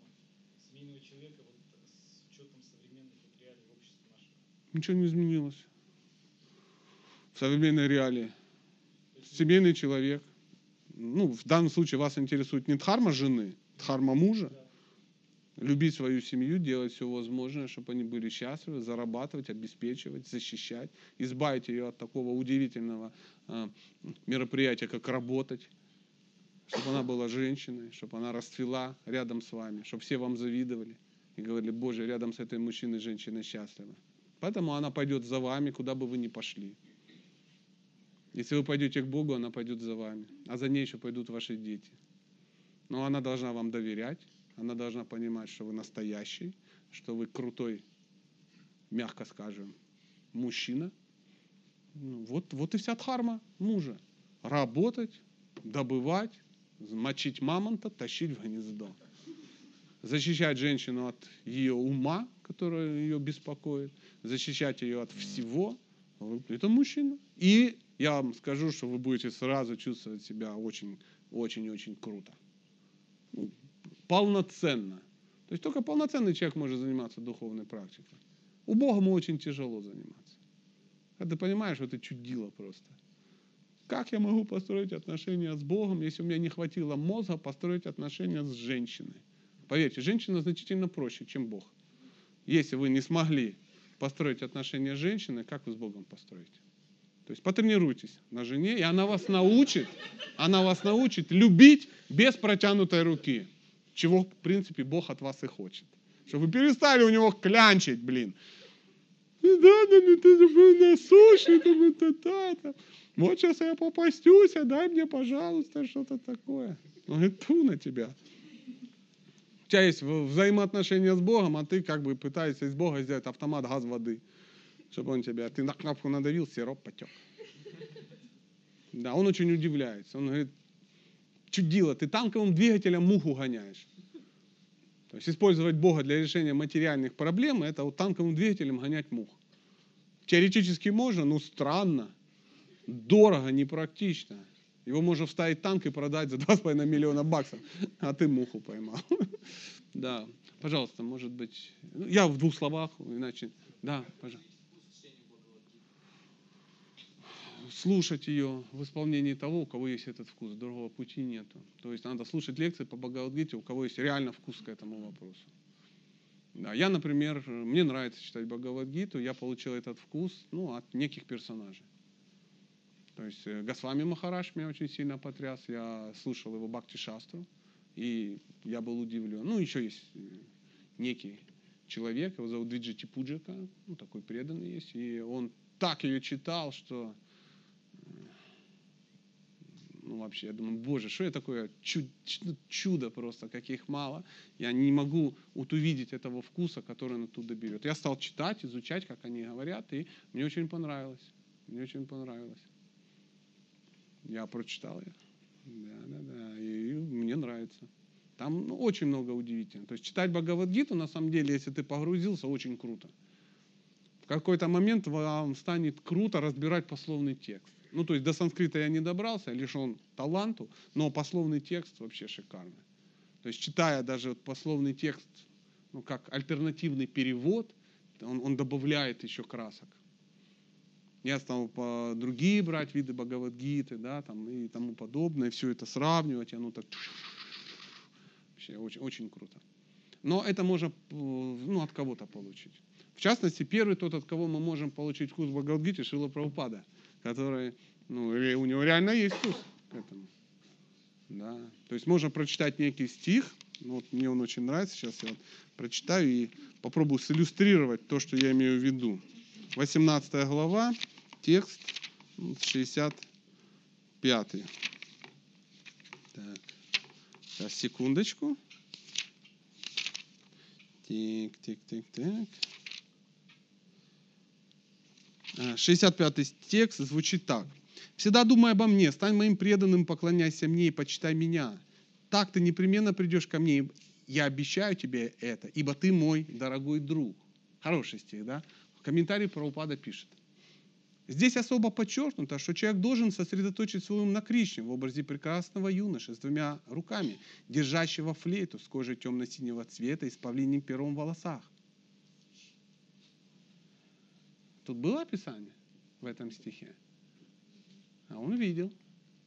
семейного человека вот с учетом современных вот реалий общества нашего? Ничего не изменилось. В современной реалии. Семейный человек. Ну, в данном случае вас интересует не дхарма жены, дхарма мужа. да, Любить свою семью, делать все возможное, чтобы они были счастливы, зарабатывать, обеспечивать, защищать, избавить ее от такого удивительного а, мероприятия, как работать, чтобы она была женщиной, чтобы она расцвела рядом с вами, чтобы все вам завидовали и говорили, Боже, рядом с этой мужчиной женщина счастлива. Поэтому она пойдет за вами, куда бы вы ни пошли. Если вы пойдете к Богу, она пойдет за вами, а за ней еще пойдут ваши дети. Но она должна вам доверять, она должна понимать, что вы настоящий, что вы крутой, мягко скажем, мужчина. Ну, Вот, вот и вся дхарма мужа. Работать, добывать, мочить мамонта, тащить в гнездо. Защищать женщину от ее ума, которая ее беспокоит, защищать ее от всего. Это мужчина. И я вам скажу, что вы будете сразу чувствовать себя очень, очень, очень круто полноценно. То есть только полноценный человек может заниматься духовной практикой. У Бога ему очень тяжело заниматься. Когда ты понимаешь, что это чудило просто. Как я могу построить отношения с Богом, если у меня не хватило мозга построить отношения с женщиной? Поверьте, женщина значительно проще, чем Бог. Если вы не смогли построить отношения с женщиной, как вы с Богом построите? То есть потренируйтесь на жене, и она вас научит, она вас научит любить без протянутой руки. Чего, в принципе, Бог от вас и хочет. Чтобы вы перестали у него клянчить, блин. Ну Да, да, ну ты же насущный, вот это, это. Вот сейчас я попастюсь, а дай мне, пожалуйста, что-то такое. Он говорит, ту на тебя. У тебя есть взаимоотношения с Богом, а ты как бы пытаешься из Бога сделать автомат газ воды, чтобы он тебя, ты на кнопку надавил, сироп потек. Да, он очень удивляется. Он говорит, чудило, ты танковым двигателем муху гоняешь. То есть использовать Бога для решения материальных проблем, это вот танковым двигателем гонять мух. Теоретически можно, но странно, дорого, непрактично. Его можно вставить в танк и продать за 2,5 миллиона баксов, а ты муху поймал. Да, пожалуйста, может быть, ну, я в двух словах, иначе, да, пожалуйста. слушать ее в исполнении того, у кого есть этот вкус, другого пути нету. То есть надо слушать лекции по Бхагавадгите, у кого есть реально вкус к этому вопросу. Да, я, например, мне нравится читать Бхагавадгиту, я получил этот вкус ну, от неких персонажей. То есть э, Госвами Махараш меня очень сильно потряс, я слушал его Бхакти Шастру, и я был удивлен. Ну, еще есть э, некий человек, его зовут Виджити Пуджика, ну, такой преданный есть, и он так ее читал, что ну, вообще, я думаю, боже, что я такое чу- чу- чудо просто, каких мало. Я не могу вот увидеть этого вкуса, который он оттуда берет. Я стал читать, изучать, как они говорят, и мне очень понравилось. Мне очень понравилось. Я прочитал ее. Да, да, да. И мне нравится. Там ну, очень много удивительного. То есть читать Бхагавадгиту, на самом деле, если ты погрузился, очень круто. В какой-то момент вам станет круто разбирать пословный текст. Ну, то есть до санскрита я не добрался, лишен таланту, но пословный текст вообще шикарный. То есть читая даже пословный текст, ну, как альтернативный перевод, он, он добавляет еще красок. Я стал по другие брать виды Бхагавадгиты, да, там и тому подобное, все это сравнивать, и оно так вообще очень, очень круто. Но это можно ну, от кого-то получить. В частности, первый тот, от кого мы можем получить вкус Бхагавадгиты, Шила Прабхупада, который, ну, у него реально есть вкус к этому. Да. То есть можно прочитать некий стих, ну, вот мне он очень нравится, сейчас я вот прочитаю и попробую силлюстрировать то, что я имею в виду. 18 глава, текст ну, 65. Так. Сейчас, секундочку. Тик, тик, так. А, 65 текст звучит так. «Всегда думай обо мне, стань моим преданным, поклоняйся мне и почитай меня. Так ты непременно придешь ко мне. Я обещаю тебе это, ибо ты мой дорогой друг». Хороший стих, да? В комментарии Прабхупада пишет. Здесь особо подчеркнуто, что человек должен сосредоточить свой ум на Кришне в образе прекрасного юноши с двумя руками, держащего флейту с кожей темно-синего цвета и с павлиним пером в волосах. Тут было описание в этом стихе? А он видел,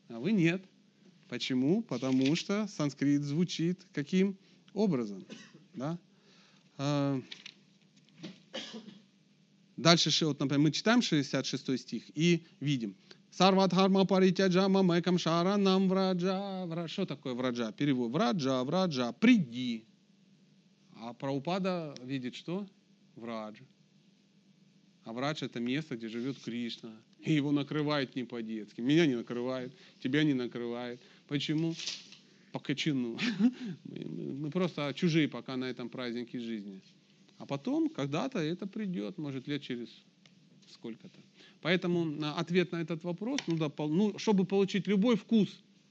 а вы нет. Почему? Потому что санскрит звучит каким образом? Да? Дальше, вот, например, мы читаем 66 стих и видим. Сарвадхарма паритяджа мамекам шара нам враджа. Вра- Что такое враджа? Перевод. Враджа, враджа, приди. А Праупада видит что? Враджа. А врач это место, где живет Кришна. И его накрывает не по-детски. Меня не накрывает, тебя не накрывает. Почему? По кочану. Мы просто чужие пока на этом празднике жизни. А потом, когда-то это придет, может, лет через сколько-то. Поэтому ответ на этот вопрос, ну, да, ну, чтобы получить любой вкус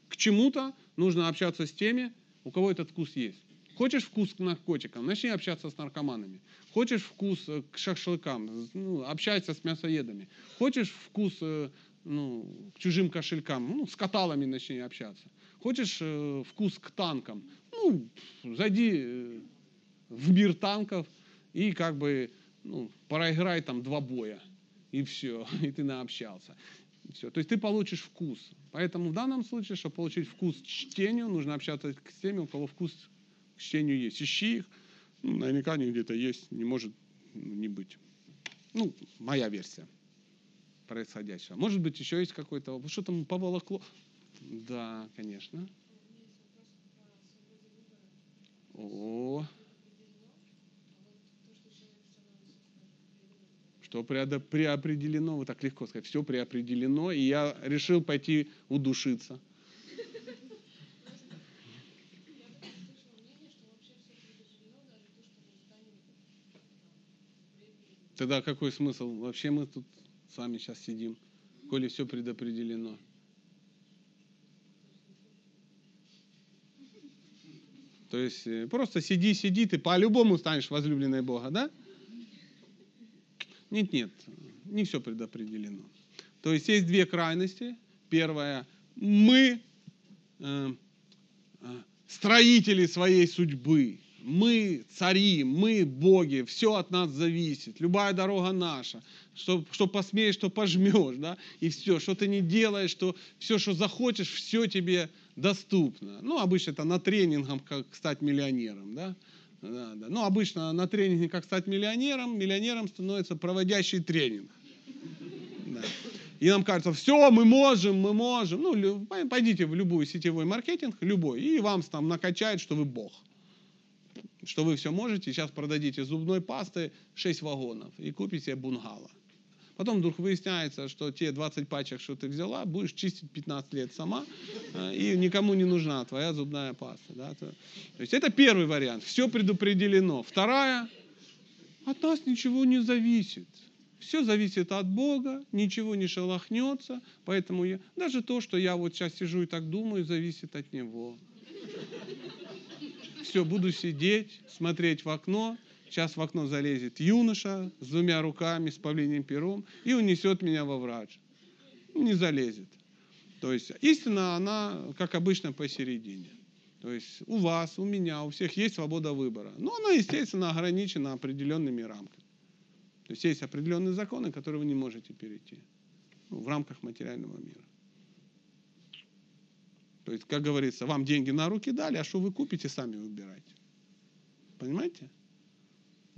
к чему-то, нужно общаться с теми, у кого этот вкус есть. Хочешь вкус к наркотикам, начни общаться с наркоманами. Хочешь вкус э, к шашлыкам, ну, общайся с мясоедами. Хочешь вкус э, ну, к чужим кошелькам, ну, с каталами начни общаться. Хочешь э, вкус к танкам, ну, зайди э, в мир танков и как бы ну, проиграй там два боя. И все, и ты наобщался. Все. То есть ты получишь вкус. Поэтому в данном случае, чтобы получить вкус к чтению, нужно общаться с теми, у кого вкус к чтению есть. Ищи их. Ну, наверняка они где-то есть, не может не быть. Ну, моя версия происходящего. Может быть, еще есть какой-то... Что там поволокло? Да, конечно. О, что преопределено, вот так легко сказать, все преопределено, и я решил пойти удушиться. Тогда какой смысл? Вообще мы тут с вами сейчас сидим, коли все предопределено. То есть э, просто сиди, сиди, ты по-любому станешь возлюбленной Бога, да? Нет, нет, не все предопределено. То есть есть две крайности. Первая, мы э, э, строители своей судьбы, мы цари, мы боги, все от нас зависит, любая дорога наша, что, что посмеешь, что пожмешь, да, и все, что ты не делаешь, что все, что захочешь, все тебе доступно. Ну, обычно это на тренингах, как стать миллионером, да, да, да. Ну, обычно на тренинге «Как стать миллионером» миллионером становится проводящий тренинг. Да. И нам кажется, все, мы можем, мы можем. Ну, пойдите в любой сетевой маркетинг, любой, и вам там накачают, что вы бог. Что вы все можете. Сейчас продадите зубной пасты 6 вагонов и купите бунгало. Потом вдруг выясняется, что те 20 пачек, что ты взяла, будешь чистить 15 лет сама, э, и никому не нужна твоя зубная паста. Да? То есть это первый вариант. Все предопределено. Вторая, от нас ничего не зависит. Все зависит от Бога, ничего не шелохнется, поэтому я, даже то, что я вот сейчас сижу и так думаю, зависит от Него. Все, буду сидеть, смотреть в окно, сейчас в окно залезет юноша с двумя руками, с павлиним пером и унесет меня во врач. Не залезет. То есть истина, она, как обычно, посередине. То есть у вас, у меня, у всех есть свобода выбора. Но она, естественно, ограничена определенными рамками. То есть есть определенные законы, которые вы не можете перейти ну, в рамках материального мира. То есть, как говорится, вам деньги на руки дали, а что вы купите, сами выбирайте. Понимаете?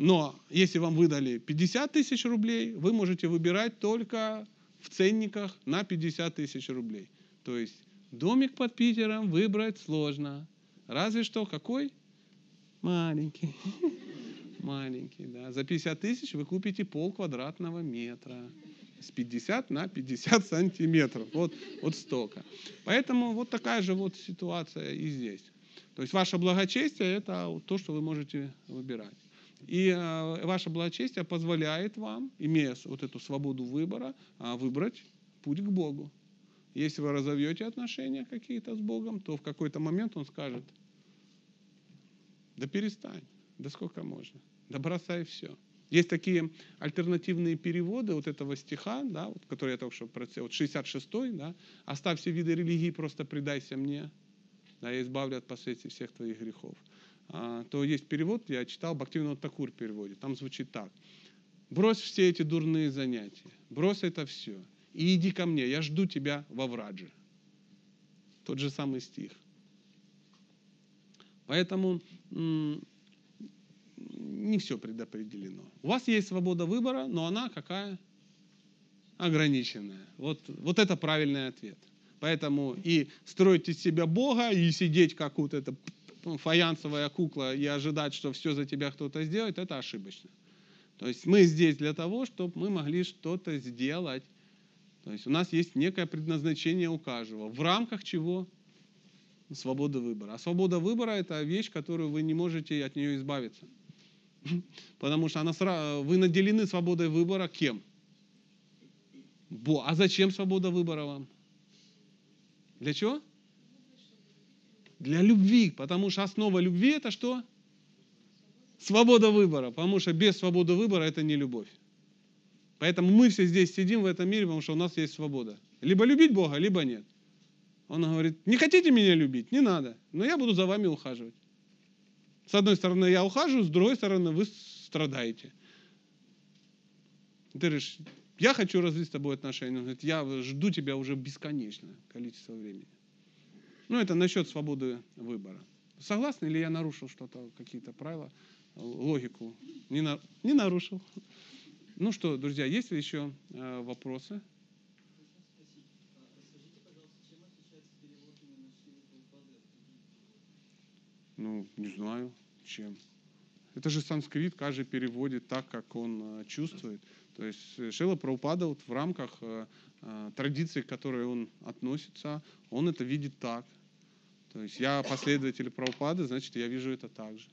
Но если вам выдали 50 тысяч рублей, вы можете выбирать только в ценниках на 50 тысяч рублей. То есть домик под Питером выбрать сложно. Разве что какой? Маленький. Маленький, да. За 50 тысяч вы купите пол квадратного метра. С 50 на 50 сантиметров. Вот, вот столько. Поэтому вот такая же вот ситуация и здесь. То есть ваше благочестие – это то, что вы можете выбирать. И э, ваше благочестие позволяет вам, имея вот эту свободу выбора, а, выбрать путь к Богу. Если вы разовьете отношения какие-то с Богом, то в какой-то момент Он скажет, да перестань, да сколько можно, да бросай все, Есть такие альтернативные переводы вот этого стиха, да, вот, который я только что процитировал, вот 66 да, «Оставь все виды религии, просто предайся мне, да, я избавлю от последствий всех твоих грехов». А, то есть перевод, я читал, Бхактивинод Такур переводит, там звучит так. «Брось все эти дурные занятия, брось это все, и иди ко мне, я жду тебя во Врадже». Тот же самый стих. Поэтому не все предопределено. У вас есть свобода выбора, но она какая? Ограниченная. Вот, вот это правильный ответ. Поэтому и строить из себя Бога, и сидеть как вот эта ну, фаянсовая кукла и ожидать, что все за тебя кто-то сделает, это ошибочно. То есть мы здесь для того, чтобы мы могли что-то сделать. То есть у нас есть некое предназначение у каждого. В рамках чего? Свобода выбора. А свобода выбора – это вещь, которую вы не можете от нее избавиться. Потому что она, вы наделены свободой выбора кем? Бо. А зачем свобода выбора вам? Для чего? Для любви. Потому что основа любви это что? Свобода выбора. Потому что без свободы выбора это не любовь. Поэтому мы все здесь сидим в этом мире, потому что у нас есть свобода. Либо любить Бога, либо нет. Он говорит, не хотите меня любить? Не надо. Но я буду за вами ухаживать. С одной стороны, я ухаживаю, с другой стороны, вы страдаете. Ты говоришь, я хочу развить с тобой отношения. Он говорит, я жду тебя уже бесконечное количество времени. Ну, это насчет свободы выбора. Согласны или я нарушил что-то, какие-то правила, логику? Не, на, не нарушил. Ну что, друзья, есть ли еще э, вопросы? Ну, не знаю, чем. Это же санскрит, каждый переводит так, как он э, чувствует. То есть э, Шила Прабхупада вот в рамках традиции, к которой он относится, он это видит так. То есть я последователь Прабхупады, значит, я вижу это так же.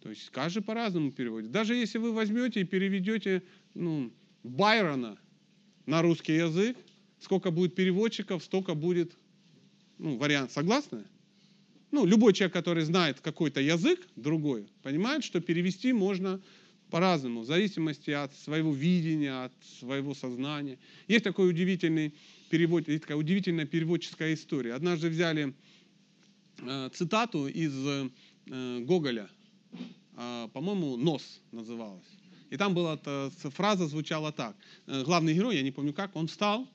То есть каждый по-разному переводит. Даже если вы возьмете и переведете ну, Байрона на русский язык, сколько будет переводчиков, столько будет ну, вариант. Согласны? Ну, любой человек, который знает какой-то язык другой, понимает, что перевести можно по-разному, в зависимости от своего видения, от своего сознания. Есть такой удивительный перевод, есть такая удивительная переводческая история. Однажды взяли э, цитату из э, Гоголя, э, по-моему, «Нос» называлась. И там была фраза, звучала так. Главный герой, я не помню как, он встал,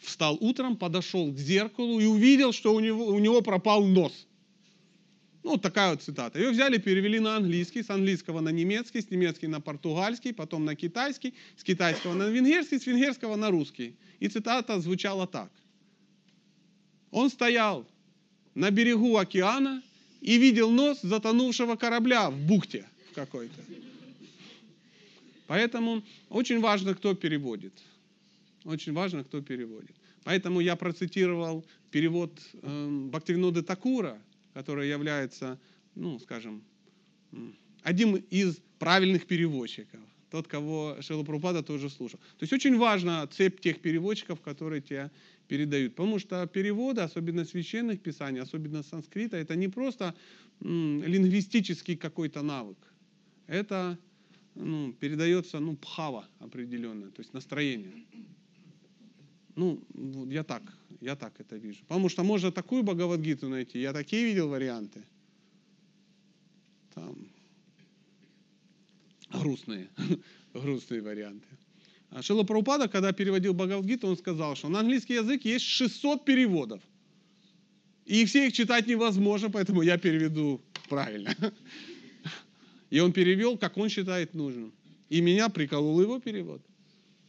встал утром, подошел к зеркалу и увидел, что у него, у него пропал нос. Ну, вот такая вот цитата. Ее взяли, перевели на английский, с английского на немецкий, с немецкий на португальский, потом на китайский, с китайского на венгерский, с венгерского на русский. И цитата звучала так. Он стоял на берегу океана и видел нос затонувшего корабля в бухте какой-то. Поэтому очень важно, кто переводит. Очень важно, кто переводит. Поэтому я процитировал перевод э, Бхактивинода Такура, который является, ну, скажем, одним из правильных переводчиков. Тот, кого Шила Прабхупада тоже слушал. То есть очень важна цепь тех переводчиков, которые тебя передают. Потому что переводы, особенно священных писаний, особенно санскрита, это не просто м, лингвистический какой-то навык. Это ну, передается ну, пхава определенное, то есть настроение. Ну, я так, я так это вижу. Потому что можно такую Бхагавадгиту найти, я такие видел варианты. Там грустные, грустные варианты. А Шила Прабхупада, когда переводил Бхагавадгиту, он сказал, что на английский язык есть 600 переводов. И все их читать невозможно, поэтому я переведу правильно. И он перевел, как он считает нужным. И меня приколол его перевод.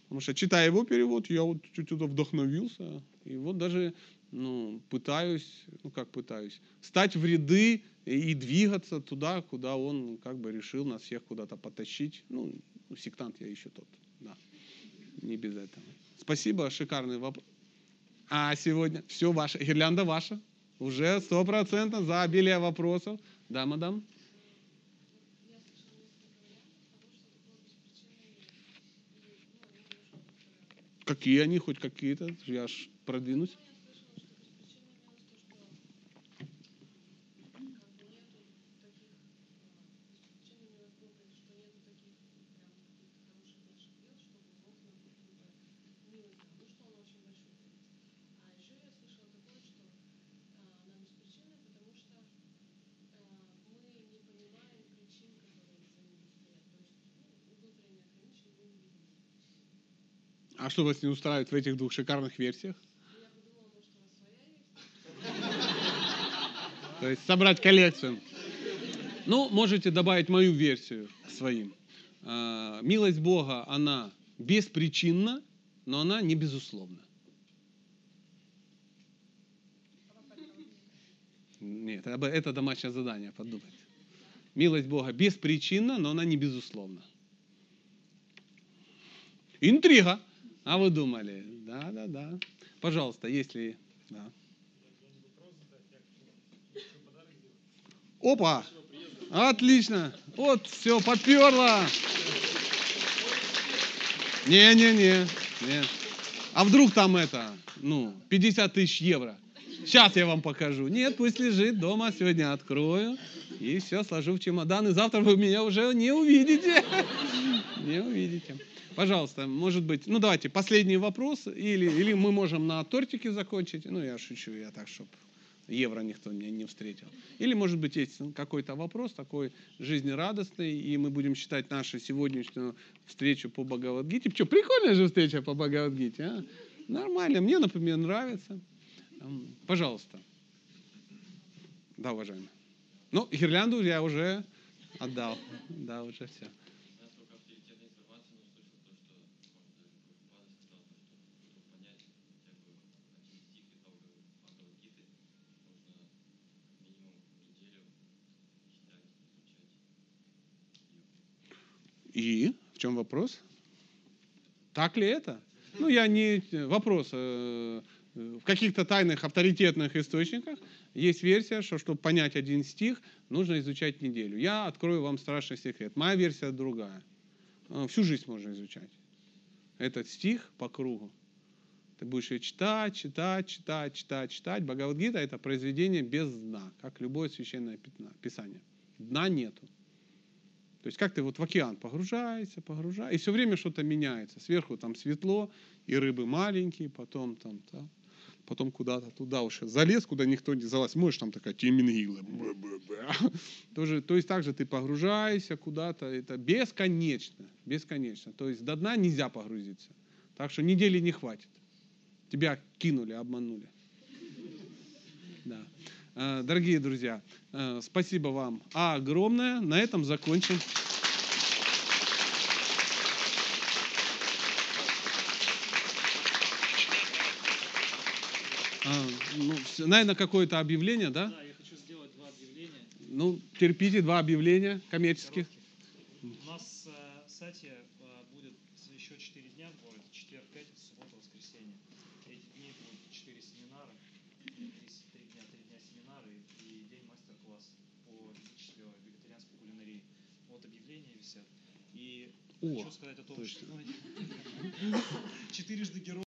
Потому что, читая его перевод, я вот чуть-чуть вдохновился. И вот даже ну, пытаюсь, ну как пытаюсь, стать в ряды и двигаться туда, куда он как бы решил нас всех куда-то потащить. Ну, сектант я еще тот, да. Не без этого. Спасибо, шикарный вопрос. А сегодня все ваше, гирлянда ваша. Уже стопроцентно за обилие вопросов. Да, мадам? Ну. Какие они, хоть какие-то? Я ж продвинусь. Ну, я слышала, что без причины имелось то, что как бы нету таких, а, без причины имелось глупость, что нету таких А что вас не устраивает в этих двух шикарных версиях? То есть собрать коллекцию. Ну, можете добавить мою версию к своим. А, Милость Бога, она беспричинна, но она не безусловна. Нет, это домашнее задание, подумайте. Милость Бога беспричинна, но она не безусловна. Интрига. А вы думали? Да, да, да. Пожалуйста, если... Да. Опа! Отлично! Вот, все, поперло! Не-не-не. не. А вдруг там это, ну, 50 тысяч евро? Сейчас я вам покажу. Нет, пусть лежит дома, сегодня открою. И все, сложу в чемодан, и завтра вы меня уже не увидите. Не увидите. Пожалуйста, может быть, ну давайте, последний вопрос, или, или мы можем на тортике закончить. Ну, я шучу, я так, чтобы евро никто меня не встретил. Или, может быть, есть какой-то вопрос такой жизнерадостный, и мы будем считать нашу сегодняшнюю встречу по Бхагавадгите. Что, прикольная же встреча по Бхагавадгите, а? Нормально, мне, например, нравится. Пожалуйста. Да, уважаемый. Ну, гирлянду я уже отдал. Да, уже все. Настолько авторитетной информации, но слышал то, что даже Прабхупада сказал, то, что чтобы понять хотя бы один стих из Бхагавадгиты, нужно минимум неделю читать, изучать. И в чем вопрос? Так ли это? Ну, я не... Вопрос. э, э, В каких-то тайных авторитетных источниках есть версия, что чтобы понять один стих, нужно изучать неделю. Я открою вам страшный секрет. Моя версия другая. Э, Всю жизнь можно изучать. Этот стих по кругу. Ты будешь ее читать, читать, читать, читать, читать. Бхагавадгита – это произведение без дна, как любое священное писание. Дна нету. То есть как ты вот в океан погружаешься, погружаешься, и все время что-то меняется. Сверху там светло, и рыбы маленькие, потом там, да, потом куда-то туда уж залез, куда никто не залазь. Можешь там такая темингила. Тоже, то есть также ты погружаешься куда-то, это бесконечно, бесконечно. То есть до дна нельзя погрузиться. Так что недели не хватит. Тебя кинули, обманули. Да. Э, Дорогие друзья, э, спасибо вам огромное. На этом закончим. А, ну, наверное, какое-то объявление, да? Да, я хочу сделать два объявления. Ну, терпите, два объявления коммерческих. У нас э, в сайте э, будет еще 4 дня в городе, четверг, пятница, суббота, воскресенье. Эти дни будут 4 семинара, 3, дня, 3 дня семинара и, и день мастер-класс по физической вегетарианской кулинарии. Вот объявления висят. И О, хочу сказать о том, точно. что четырежды герой